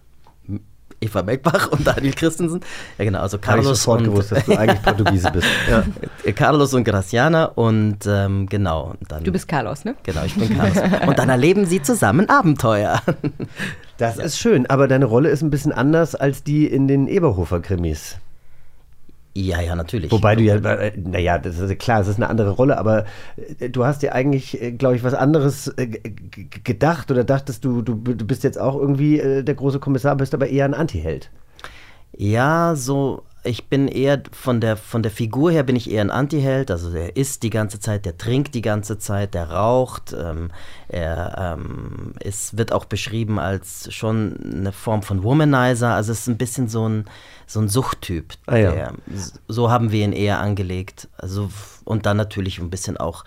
[SPEAKER 5] Eva Meckbach und Daniel Christensen. Ja, genau, also Carlos
[SPEAKER 4] sofort
[SPEAKER 5] und
[SPEAKER 4] gewusst, dass du eigentlich Portugiese bist. Ja.
[SPEAKER 5] Carlos und Graciana und ähm, genau. Dann,
[SPEAKER 3] Du bist Carlos, ne?
[SPEAKER 5] Genau, ich bin Carlos. Und dann erleben sie zusammen Abenteuer.
[SPEAKER 4] Das ist schön, aber deine Rolle ist ein bisschen anders als die in den Eberhofer-Krimis.
[SPEAKER 5] Ja, ja, natürlich.
[SPEAKER 4] Wobei du ja, äh, naja, das ist klar, es ist eine andere Rolle, aber äh, du hast dir eigentlich, äh, glaube ich, was anderes gedacht oder dachtest du, du, du bist jetzt auch irgendwie der große Kommissar, bist aber eher ein Antiheld.
[SPEAKER 5] Ja, so, ich bin eher von der, von der Figur her bin ich eher ein Antiheld. Also der isst die ganze Zeit, der trinkt die ganze Zeit, der raucht. Ähm, er ähm, ist, wird auch beschrieben als schon eine Form von Womanizer. Also es ist ein bisschen so ein, so ein Suchttyp.
[SPEAKER 4] Ah, ja.
[SPEAKER 5] der, so haben wir ihn eher angelegt. Also, und dann natürlich ein bisschen auch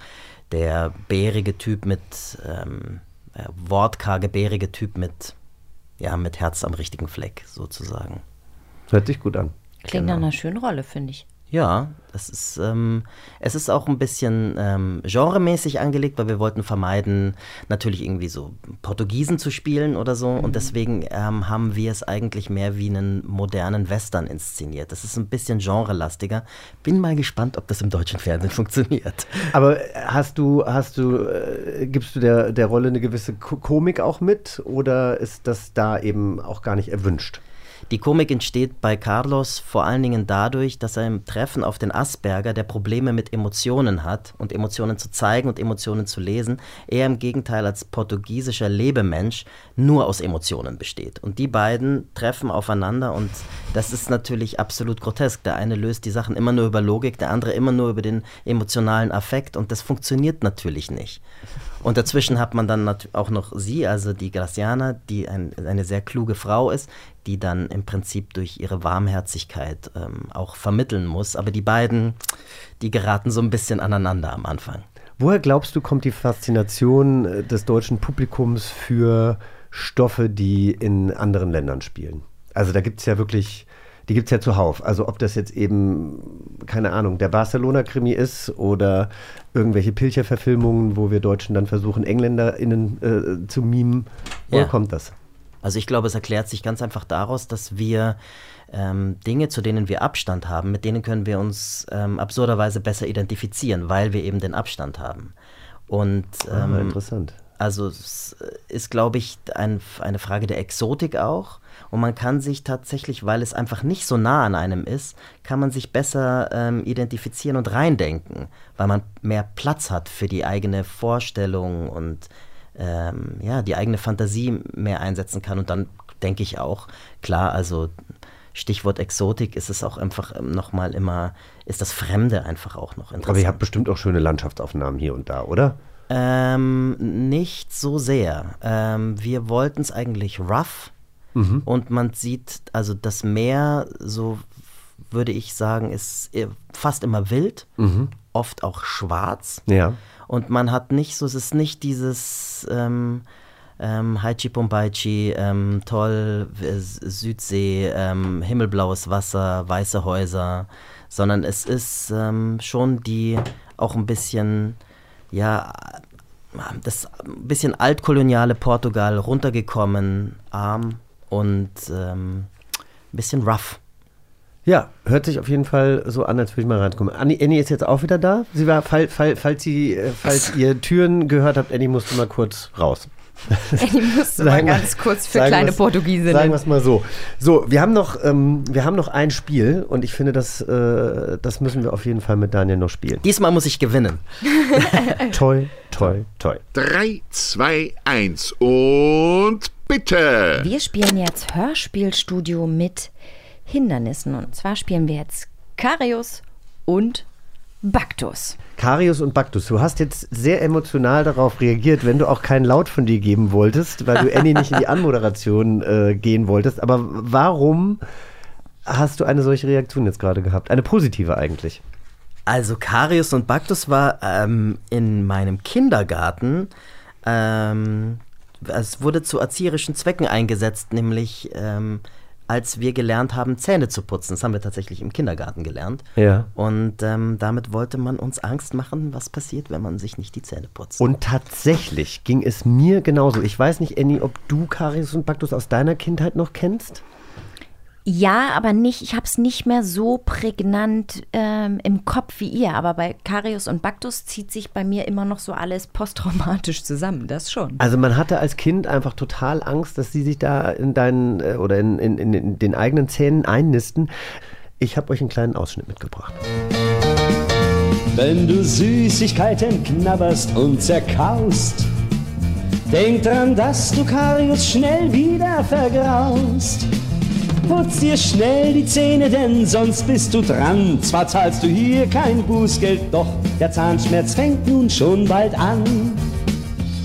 [SPEAKER 5] der bärige Typ mit, ähm, äh, wortkarge bärige Typ mit, ja, mit Herz am richtigen Fleck sozusagen.
[SPEAKER 4] Hört sich gut an.
[SPEAKER 3] Klingt nach einer schönen Rolle, finde ich.
[SPEAKER 5] Ja, es ist, ähm, es ist auch ein bisschen ähm, genremäßig angelegt, weil wir wollten vermeiden, natürlich irgendwie so Portugiesen zu spielen oder so. Und deswegen ähm, haben wir es eigentlich mehr wie einen modernen Western inszeniert. Das ist ein bisschen genrelastiger. Bin mal gespannt, ob das im deutschen Fernsehen funktioniert.
[SPEAKER 4] Aber hast du, hast du, äh, gibst du der, der Rolle eine gewisse Ko- Komik auch mit oder ist das da eben auch gar nicht erwünscht?
[SPEAKER 5] Die Komik entsteht bei Carlos vor allen Dingen dadurch, dass er im Treffen auf den Asperger, der Probleme mit Emotionen hat und Emotionen zu zeigen und Emotionen zu lesen, er im Gegenteil als portugiesischer Lebemensch nur aus Emotionen besteht. Und die beiden treffen aufeinander und das ist natürlich absolut grotesk. Der eine löst die Sachen immer nur über Logik, der andere immer nur über den emotionalen Affekt und das funktioniert natürlich nicht. Und dazwischen hat man dann auch noch sie, also die Graciana, die ein, eine sehr kluge Frau ist, die dann im Prinzip durch ihre Warmherzigkeit ähm, auch vermitteln muss. Aber die beiden, die geraten so ein bisschen aneinander am Anfang.
[SPEAKER 4] Woher glaubst du, kommt die Faszination äh, des deutschen Publikums für Stoffe, die in anderen Ländern spielen? Also da gibt es ja wirklich, die gibt es ja zuhauf. Also ob das jetzt eben, keine Ahnung, der Barcelona-Krimi ist oder irgendwelche Pilcher-Verfilmungen, wo wir Deutschen dann versuchen, EngländerInnen äh, zu mimen. Woher
[SPEAKER 5] Ja.
[SPEAKER 4] kommt das?
[SPEAKER 5] Also ich glaube, es erklärt sich ganz einfach daraus, dass wir ähm, Dinge, zu denen wir Abstand haben, mit denen können wir uns ähm, absurderweise besser identifizieren, weil wir eben den Abstand haben. Und
[SPEAKER 4] Ah,
[SPEAKER 5] ähm,
[SPEAKER 4] interessant.
[SPEAKER 5] Also es ist, glaube ich, ein, eine Frage der Exotik auch. Und man kann sich tatsächlich, weil es einfach nicht so nah an einem ist, kann man sich besser ähm, identifizieren und reindenken, weil man mehr Platz hat für die eigene Vorstellung und ähm, ja, die eigene Fantasie mehr einsetzen kann. Und dann denke ich auch, klar, also Stichwort Exotik ist es auch einfach ähm, nochmal immer, ist das Fremde einfach auch noch interessant.
[SPEAKER 4] Aber ihr habt bestimmt auch schöne Landschaftsaufnahmen hier und da, oder?
[SPEAKER 5] Ähm, nicht so sehr. Ähm, wir wollten es eigentlich rough
[SPEAKER 4] Mhm.
[SPEAKER 5] und man sieht, also das Meer, so würde ich sagen, ist eh fast immer wild,
[SPEAKER 4] Mhm.
[SPEAKER 5] oft auch schwarz.
[SPEAKER 4] Ja.
[SPEAKER 5] Und man hat nicht so, es ist nicht dieses ähm, ähm, Haichi Pombaichi, ähm, toll, äh, Südsee, ähm, himmelblaues Wasser, weiße Häuser, sondern es ist ähm, schon die auch ein bisschen, ja, das ein bisschen altkoloniale Portugal runtergekommen, arm und ähm, ein bisschen rough.
[SPEAKER 4] Ja, hört sich auf jeden Fall so an, als würde ich mal reinkommen. Annie, Annie ist jetzt auch wieder da. Sie war, fall, fall, falls, sie, äh, falls ihr Türen gehört habt, Annie musste mal kurz raus.
[SPEAKER 3] Annie musste mal ganz kurz für
[SPEAKER 4] sagen
[SPEAKER 3] kleine Portugiesinnen.
[SPEAKER 4] Sagen wir es mal so. So, wir haben noch, ähm, wir haben noch ein Spiel und ich finde, das, äh, das müssen wir auf jeden Fall mit Daniel noch spielen.
[SPEAKER 5] Diesmal muss ich gewinnen.
[SPEAKER 4] toi, toi, toi.
[SPEAKER 1] 3, 2, 1 und bitte.
[SPEAKER 3] Wir spielen jetzt Hörspielstudio mit Hindernissen. Und zwar spielen wir jetzt Karius und Baktus.
[SPEAKER 4] Karius und Baktus, du hast jetzt sehr emotional darauf reagiert, wenn du auch keinen Laut von dir geben wolltest, weil du Annie nicht in die Anmoderation äh, gehen wolltest. Aber warum hast du eine solche Reaktion jetzt gerade gehabt? Eine positive eigentlich.
[SPEAKER 5] Also Karius und Baktus war ähm, in meinem Kindergarten, ähm, es wurde zu erzieherischen Zwecken eingesetzt, nämlich ähm, als wir gelernt haben, Zähne zu putzen. Das haben wir tatsächlich im Kindergarten gelernt.
[SPEAKER 4] Ja.
[SPEAKER 5] Und ähm, damit wollte man uns Angst machen, was passiert, wenn man sich nicht die Zähne putzt.
[SPEAKER 4] Und tatsächlich ging es mir genauso. Ich weiß nicht, Annie, ob du Karius und Baktus aus deiner Kindheit noch kennst?
[SPEAKER 3] Ja, aber nicht, ich habe es nicht mehr so prägnant ähm, im Kopf wie ihr. Aber bei Karius und Baktus zieht sich bei mir immer noch so alles posttraumatisch zusammen. Das schon.
[SPEAKER 4] Also man hatte als Kind einfach total Angst, dass sie sich da in deinen äh, oder in, in, in, in den eigenen Zähnen einnisten. Ich habe euch einen kleinen Ausschnitt mitgebracht.
[SPEAKER 13] Wenn du Süßigkeiten knabberst und zerkaust, denk dran, dass du Karius schnell wieder vergraust. Putz dir schnell die Zähne, denn sonst bist du dran. Zwar zahlst du hier kein Bußgeld, doch der Zahnschmerz fängt nun schon bald an.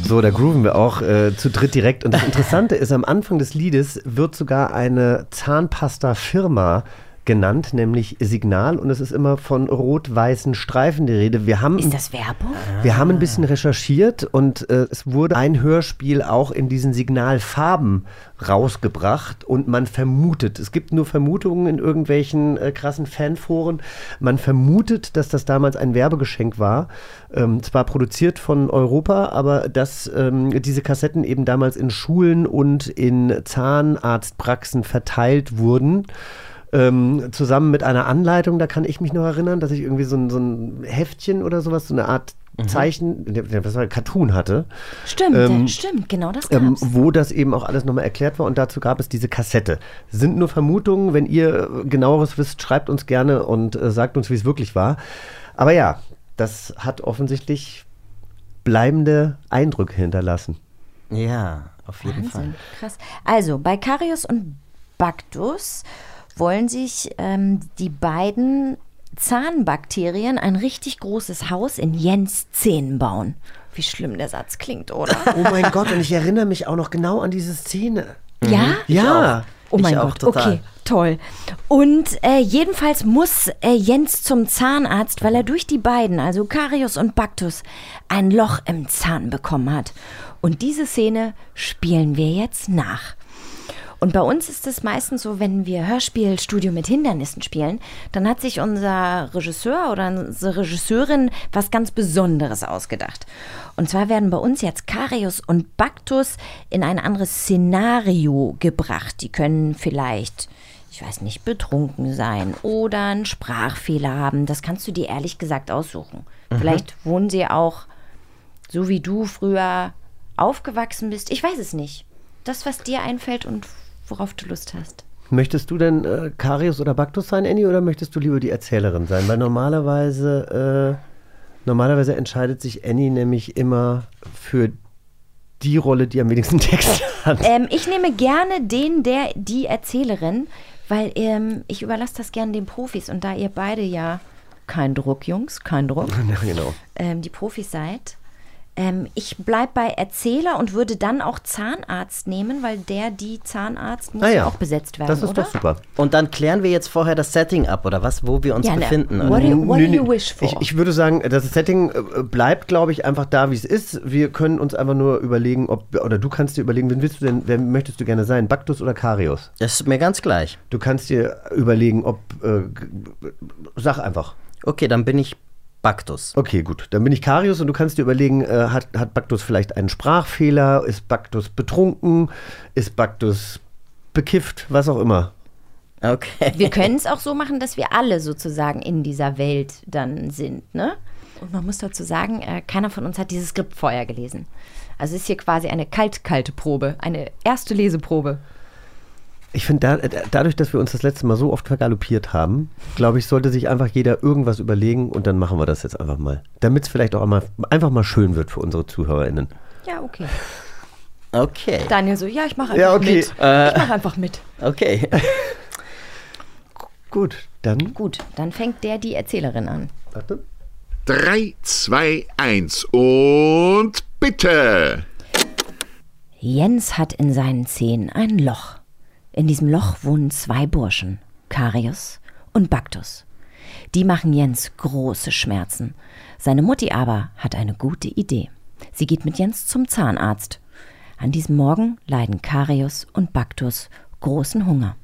[SPEAKER 4] So, da grooven wir auch äh, zu dritt direkt. Und das Interessante ist, am Anfang des Liedes wird sogar eine Zahnpasta-Firma genannt, nämlich Signal. Und es ist immer von rot-weißen Streifen die Rede. Wir haben,
[SPEAKER 3] Ist das Werbung?
[SPEAKER 4] wir haben ein bisschen recherchiert und äh, es wurde ein Hörspiel auch in diesen Signalfarben rausgebracht und man vermutet, es gibt nur Vermutungen in irgendwelchen äh, krassen Fanforen, man vermutet, dass das damals ein Werbegeschenk war, ähm, zwar produziert von Europa, aber dass ähm, diese Kassetten eben damals in Schulen und in Zahnarztpraxen verteilt wurden ähm, zusammen mit einer Anleitung, da kann ich mich noch erinnern, dass ich irgendwie so ein, so ein Heftchen oder sowas, so eine Art Zeichen, was war Cartoon hatte.
[SPEAKER 3] Stimmt,
[SPEAKER 4] Ähm,
[SPEAKER 3] stimmt, genau das
[SPEAKER 4] ähm,
[SPEAKER 3] gab's.
[SPEAKER 4] wo das eben auch alles nochmal erklärt war und dazu gab es diese Kassette. Sind nur Vermutungen, wenn ihr äh, genaueres wisst, schreibt uns gerne und äh, sagt uns, wie es wirklich war. Aber ja, das hat offensichtlich bleibende Eindrücke hinterlassen.
[SPEAKER 5] Ja, auf jeden Fall.
[SPEAKER 3] Wahnsinn, krass. Also, bei Karius und Bactus wollen sich ähm, die beiden Zahnbakterien ein richtig großes Haus in Jens Zähnen bauen. Wie schlimm der Satz klingt, oder?
[SPEAKER 4] Oh mein Gott, und ich erinnere mich auch noch genau an diese Szene.
[SPEAKER 3] Ja?
[SPEAKER 4] Ja.
[SPEAKER 3] Oh mein
[SPEAKER 5] Ich auch
[SPEAKER 3] Gott,
[SPEAKER 5] total.
[SPEAKER 3] okay, toll. Und äh, jedenfalls muss äh, Jens zum Zahnarzt, weil er durch die beiden, also Karius und Bactus, ein Loch im Zahn bekommen hat. Und diese Szene spielen wir jetzt nach. Und bei uns ist es meistens so, wenn wir Hörspielstudio mit Hindernissen spielen, dann hat sich unser Regisseur oder unsere Regisseurin was ganz Besonderes ausgedacht. Und zwar werden bei uns jetzt Karius und Bactus in ein anderes Szenario gebracht. Die können vielleicht, ich weiß nicht, betrunken sein oder einen Sprachfehler haben. Das kannst du dir ehrlich gesagt aussuchen.
[SPEAKER 5] Mhm.
[SPEAKER 3] Vielleicht wohnen sie auch so wie du früher aufgewachsen bist. Ich weiß es nicht. Das, was dir einfällt und worauf du Lust hast.
[SPEAKER 4] Möchtest du denn äh, Karius oder Bactus sein, Annie, oder möchtest du lieber die Erzählerin sein? Weil normalerweise, äh, normalerweise entscheidet sich Annie nämlich immer für die Rolle, die am wenigsten Text hat.
[SPEAKER 3] Ähm, ich nehme gerne den, der, die Erzählerin, weil ähm, ich überlasse das gerne den Profis. Und da ihr beide ja kein Druck, Jungs, kein Druck,
[SPEAKER 4] Ja, genau.
[SPEAKER 3] ähm, die Profis seid, ähm, ich bleibe bei Erzähler und würde dann auch Zahnarzt nehmen, weil der, die Zahnarzt muss
[SPEAKER 5] Ah
[SPEAKER 3] ja. auch besetzt werden,
[SPEAKER 5] Das ist
[SPEAKER 3] oder?
[SPEAKER 5] doch super. Und dann klären wir jetzt vorher das Setting ab, oder was, wo wir uns
[SPEAKER 3] Ja, ne,
[SPEAKER 5] befinden.
[SPEAKER 3] what
[SPEAKER 5] oder?
[SPEAKER 3] do you- what do you wish for?
[SPEAKER 4] Ich, ich würde sagen, das Setting äh, bleibt, glaube ich, einfach da, wie es ist. Wir können uns einfach nur überlegen, ob, oder du kannst dir überlegen, wen willst du denn, wer möchtest du gerne sein, Bactus oder Karius?
[SPEAKER 5] Das ist mir ganz gleich.
[SPEAKER 4] Du kannst dir überlegen, ob, äh, sag einfach.
[SPEAKER 5] Okay, dann bin ich Bactus.
[SPEAKER 4] Okay, gut. Dann bin ich Karius und du kannst dir überlegen, äh, hat, hat Bactus vielleicht einen Sprachfehler? Ist Bactus betrunken? Ist Bactus bekifft? Was auch immer.
[SPEAKER 5] Okay.
[SPEAKER 3] Wir können es auch so machen, dass wir alle sozusagen in dieser Welt dann sind, ne? Und man muss dazu sagen, äh, keiner von uns hat dieses Skript vorher gelesen. Also ist hier quasi eine kalt-kalte Probe, eine erste Leseprobe.
[SPEAKER 4] Ich finde, da, da- dadurch, dass wir uns das letzte Mal so oft vergaloppiert haben, glaube ich, sollte sich einfach jeder irgendwas überlegen und dann machen wir das jetzt einfach mal. Damit es vielleicht auch einmal, einfach mal schön wird für unsere ZuhörerInnen.
[SPEAKER 3] Ja, okay.
[SPEAKER 5] Okay.
[SPEAKER 3] Daniel so, ja, ich mache einfach
[SPEAKER 4] Ja, okay.
[SPEAKER 3] mit.
[SPEAKER 5] Äh,
[SPEAKER 3] ich mache einfach mit.
[SPEAKER 5] Okay.
[SPEAKER 4] Gut, dann.
[SPEAKER 3] Gut, dann fängt der die Erzählerin an.
[SPEAKER 4] Warte.
[SPEAKER 1] 3, 2, 1 und bitte.
[SPEAKER 3] Jens hat in seinen Zehen ein Loch. In diesem Loch wohnen zwei Burschen, Karius und Bactus. Die machen Jens große Schmerzen. Seine Mutti aber hat eine gute Idee. Sie geht mit Jens zum Zahnarzt. An diesem Morgen leiden Karius und Bactus großen Hunger.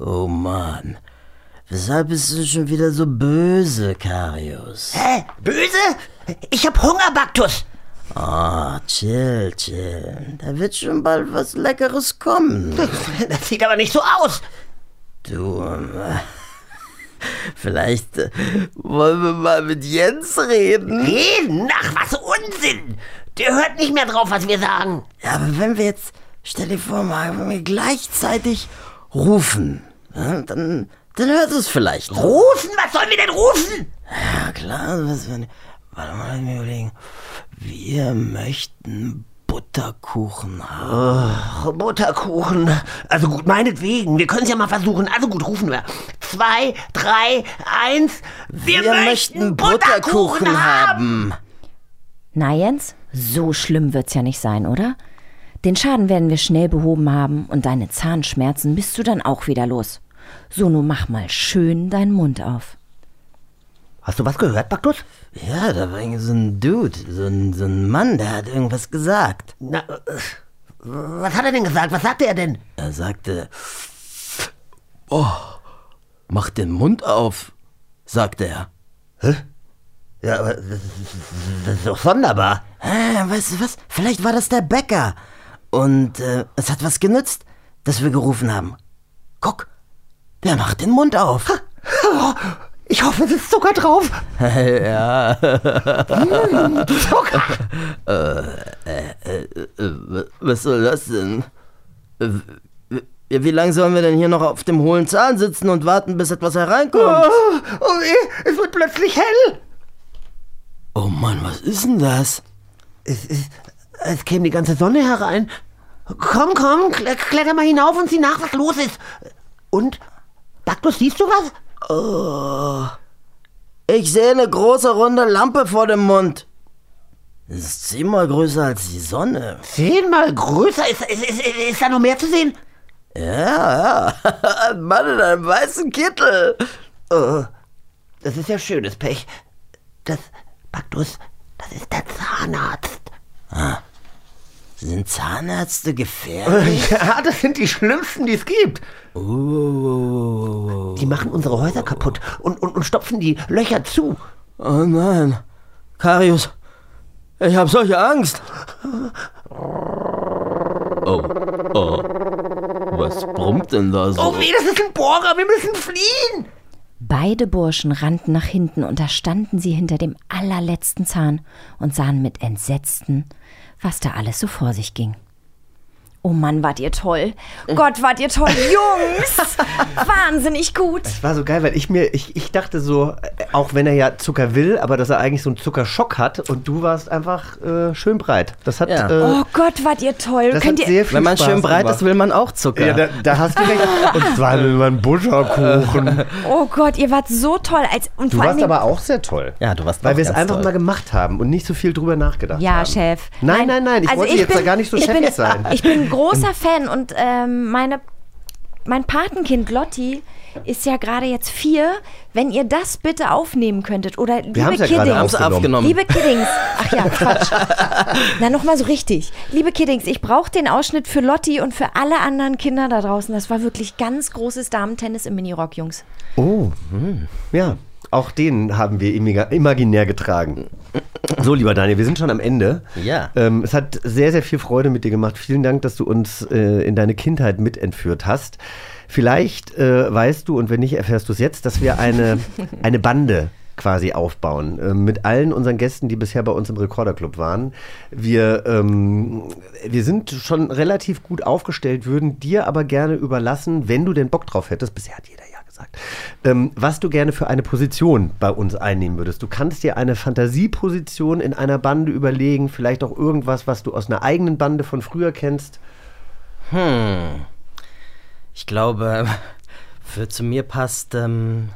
[SPEAKER 5] Oh Mann. Weshalb bist du schon wieder so böse, Karius?
[SPEAKER 2] Hä? Böse? Ich hab Hunger, Baktus.
[SPEAKER 5] Ah, chill, chill. Da wird schon bald was Leckeres kommen.
[SPEAKER 2] Das sieht aber nicht so aus.
[SPEAKER 5] Du, ähm, vielleicht äh, wollen wir mal mit Jens reden.
[SPEAKER 2] Reden? Ach, was Unsinn. Der hört nicht mehr drauf, was wir sagen.
[SPEAKER 5] Ja, aber wenn wir jetzt, stell dir vor, mal, wenn wir gleichzeitig rufen. Ja, dann, dann hört es vielleicht.
[SPEAKER 2] Rufen? Was sollen wir denn rufen?
[SPEAKER 5] Ja, klar. Was, wenn, warte mal, überlegen. Wir möchten Butterkuchen haben.
[SPEAKER 2] Oh, Butterkuchen. Also gut, meinetwegen. Wir können es ja mal versuchen. Also gut, rufen wir. Zwei, drei, eins. Wir, möchten Butterkuchen haben.
[SPEAKER 3] Na Jens, so schlimm wird's ja nicht sein, oder? Den Schaden werden wir schnell behoben haben und deine Zahnschmerzen bist du dann auch wieder los. So, nun mach mal schön deinen Mund auf.
[SPEAKER 2] Hast du was gehört, Baktus?
[SPEAKER 5] Ja, da war irgendwie so ein Dude, so ein, so ein Mann, der hat irgendwas gesagt.
[SPEAKER 2] Na, was hat er denn gesagt? Was sagte er denn?
[SPEAKER 5] Er sagte, oh, mach den Mund auf, sagte er.
[SPEAKER 2] Hä? Ja, aber das, das, ist doch sonderbar.
[SPEAKER 5] Ah, weißt du was? Vielleicht war das der Bäcker. Und äh, es hat was genützt, dass wir gerufen haben. Guck, der macht den Mund auf.
[SPEAKER 2] Oh, ich hoffe, es ist Zucker drauf.
[SPEAKER 5] ja.
[SPEAKER 2] Mm, Zucker.
[SPEAKER 5] äh, äh, äh, was soll das denn? Äh, wie, lange sollen wir denn hier noch auf dem hohlen Zahn sitzen und warten, bis etwas hereinkommt?
[SPEAKER 2] Oh, oh, es wird plötzlich hell.
[SPEAKER 5] Oh Mann, was ist denn das?
[SPEAKER 2] Es, es, es käme die ganze Sonne herein. Komm, komm, kletter mal hinauf und sieh nach, was los ist. Und? Baktus, siehst du was?
[SPEAKER 5] Oh. Ich sehe eine große runde Lampe vor dem Mund. Ist zehnmal größer als die Sonne.
[SPEAKER 2] Zehnmal größer? Ist, ist, ist, ist da noch mehr zu sehen?
[SPEAKER 5] Ja, ja. Ein Mann in einem weißen Kittel.
[SPEAKER 2] Oh, das ist ja schönes Pech. Das, Baktus, das ist der Zahnarzt.
[SPEAKER 5] Ah. Sind Zahnärzte gefährlich?
[SPEAKER 2] Ja, das sind die schlimmsten, die es gibt.
[SPEAKER 5] Oh.
[SPEAKER 2] Die machen unsere Häuser kaputt und, und, und stopfen die Löcher zu.
[SPEAKER 5] Oh nein. Karius, ich habe solche Angst. Oh, oh. Was brummt denn da so?
[SPEAKER 2] Oh weh, das ist ein Bohrer, wir müssen fliehen.
[SPEAKER 3] Beide Burschen rannten nach hinten und da standen sie hinter dem allerletzten Zahn und sahen mit Entsetzten, was da alles so vor sich ging. Oh Mann, wart ihr toll. Gott, wart ihr toll. Jungs! Wahnsinnig gut.
[SPEAKER 4] Es war so geil, weil ich mir, ich, ich dachte so, äh, auch wenn er ja Zucker will, aber dass er eigentlich so einen Zuckerschock hat und du warst einfach äh, schön breit. Das hat.
[SPEAKER 5] Ja.
[SPEAKER 4] Äh,
[SPEAKER 3] Oh Gott, wart ihr toll.
[SPEAKER 4] das
[SPEAKER 3] Könnt
[SPEAKER 4] hat
[SPEAKER 3] ihr,
[SPEAKER 4] sehr viel
[SPEAKER 5] Wenn man
[SPEAKER 4] Spaß
[SPEAKER 5] schön breit
[SPEAKER 4] gemacht.
[SPEAKER 5] ist, will man auch Zucker.
[SPEAKER 4] Ja, da, da hast du recht. Und zwar will man Butterkuchen.
[SPEAKER 3] oh Gott, ihr wart so toll. Als, und
[SPEAKER 4] Du
[SPEAKER 3] vor
[SPEAKER 4] warst aber auch sehr toll.
[SPEAKER 5] Ja, du warst
[SPEAKER 4] Weil wir es einfach
[SPEAKER 5] toll.
[SPEAKER 4] mal gemacht haben und nicht so viel drüber nachgedacht
[SPEAKER 3] Ja,
[SPEAKER 4] haben.
[SPEAKER 3] Chef.
[SPEAKER 4] Nein, nein, nein, ich
[SPEAKER 3] Also
[SPEAKER 4] wollte jetzt
[SPEAKER 3] bin-
[SPEAKER 4] da gar nicht so
[SPEAKER 3] ich bin,
[SPEAKER 4] sein.
[SPEAKER 3] Ich bin großer Fan und ähm, meine, mein Patenkind Lotti ist ja gerade jetzt vier. Wenn ihr das bitte aufnehmen könntet oder liebe
[SPEAKER 4] gerade
[SPEAKER 3] Kiddings,
[SPEAKER 5] aufgenommen.
[SPEAKER 3] liebe Kiddings, ach ja, Quatsch. Na, nochmal so richtig. Liebe Kiddings, ich brauche den Ausschnitt für Lotti und für alle anderen Kinder da draußen. Das war wirklich ganz großes Damentennis im Minirock, Jungs.
[SPEAKER 4] Oh, ja. Auch den haben wir imag- imaginär getragen. So, lieber Daniel, wir sind schon am Ende.
[SPEAKER 5] Ja.
[SPEAKER 4] Ähm, es hat sehr, sehr viel Freude mit dir gemacht. Vielen Dank, dass du uns äh, in deine Kindheit mitentführt hast. Vielleicht äh, weißt du, und wenn nicht, erfährst du es jetzt, dass wir eine, eine Bande quasi aufbauen. Äh, mit allen unseren Gästen, die bisher bei uns im Rekorderclub waren. Wir, ähm, wir sind schon relativ gut aufgestellt, würden dir aber gerne überlassen, wenn du den Bock drauf hättest. Bisher hat jeder ja gesagt. Ähm, was du gerne für eine Position bei uns einnehmen würdest. Du kannst dir eine Fantasieposition in einer Bande überlegen, vielleicht auch irgendwas, was du aus einer eigenen Bande von früher kennst.
[SPEAKER 5] Hm. Ich glaube, für zu mir passt ähm,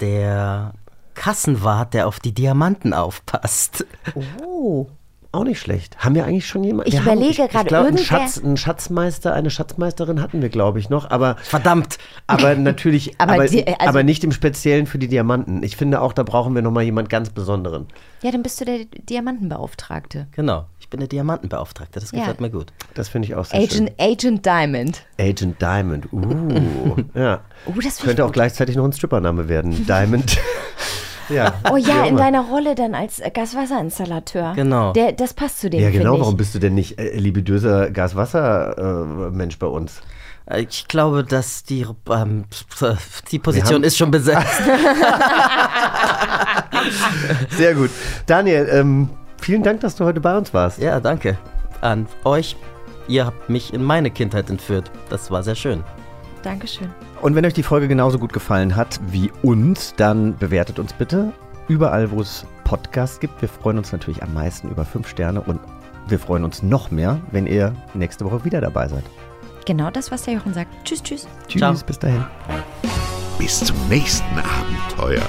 [SPEAKER 5] der Kassenwart, der auf die Diamanten aufpasst.
[SPEAKER 4] Oh. Auch nicht schlecht. Haben wir eigentlich schon jemanden?
[SPEAKER 3] Ich
[SPEAKER 4] wir haben-
[SPEAKER 3] überlege
[SPEAKER 4] ich,
[SPEAKER 3] gerade,
[SPEAKER 4] ich glaub, einen,
[SPEAKER 3] irgendwer-
[SPEAKER 4] Schatz, einen Schatzmeister, eine Schatzmeisterin hatten wir, glaube ich, noch. Aber
[SPEAKER 5] Verdammt.
[SPEAKER 4] Aber natürlich,
[SPEAKER 3] Aber
[SPEAKER 4] aber,
[SPEAKER 3] die- also-
[SPEAKER 4] aber nicht im Speziellen für die Diamanten. Ich finde auch, da brauchen wir nochmal jemand ganz Besonderen.
[SPEAKER 3] Ja, dann bist du der Diamantenbeauftragte.
[SPEAKER 5] Genau, ich bin der Diamantenbeauftragte, das
[SPEAKER 3] Ja.
[SPEAKER 5] gefällt mir gut.
[SPEAKER 4] Das finde ich auch sehr
[SPEAKER 3] Agent, Agent Diamond.
[SPEAKER 4] schön. Agent Diamond. Uh, ja.
[SPEAKER 3] Oh, das finde ich
[SPEAKER 4] Könnte auch
[SPEAKER 3] gut.
[SPEAKER 4] gleichzeitig noch ein Strippername werden. Diamond. ja.
[SPEAKER 3] Oh ja, in deiner Rolle dann als äh, Gaswasserinstallateur.
[SPEAKER 5] Genau.
[SPEAKER 3] Der, das passt zu dem,
[SPEAKER 4] Ja, genau. Warum bist du denn nicht äh, libidöser Gas-Wasser-Mensch bei uns?
[SPEAKER 5] Äh, Ich glaube, dass die, ähm, die Position ist schon besetzt.
[SPEAKER 4] Sehr gut. Daniel, ähm, vielen Dank, dass du heute bei uns warst.
[SPEAKER 5] ja, danke. An euch ihr habt mich in meine Kindheit entführt. Das war sehr schön.
[SPEAKER 3] Dankeschön.
[SPEAKER 4] Und wenn euch die Folge genauso gut gefallen hat wie uns, dann bewertet uns bitte überall, wo es Podcasts gibt. Wir freuen uns natürlich am meisten über fünf Sterne und wir freuen uns noch mehr, wenn ihr nächste Woche wieder dabei seid.
[SPEAKER 3] Genau das, was der Jochen sagt. Tschüss, tschüss.
[SPEAKER 4] Tschüss, bis dahin.
[SPEAKER 1] Bis zum nächsten Abenteuer.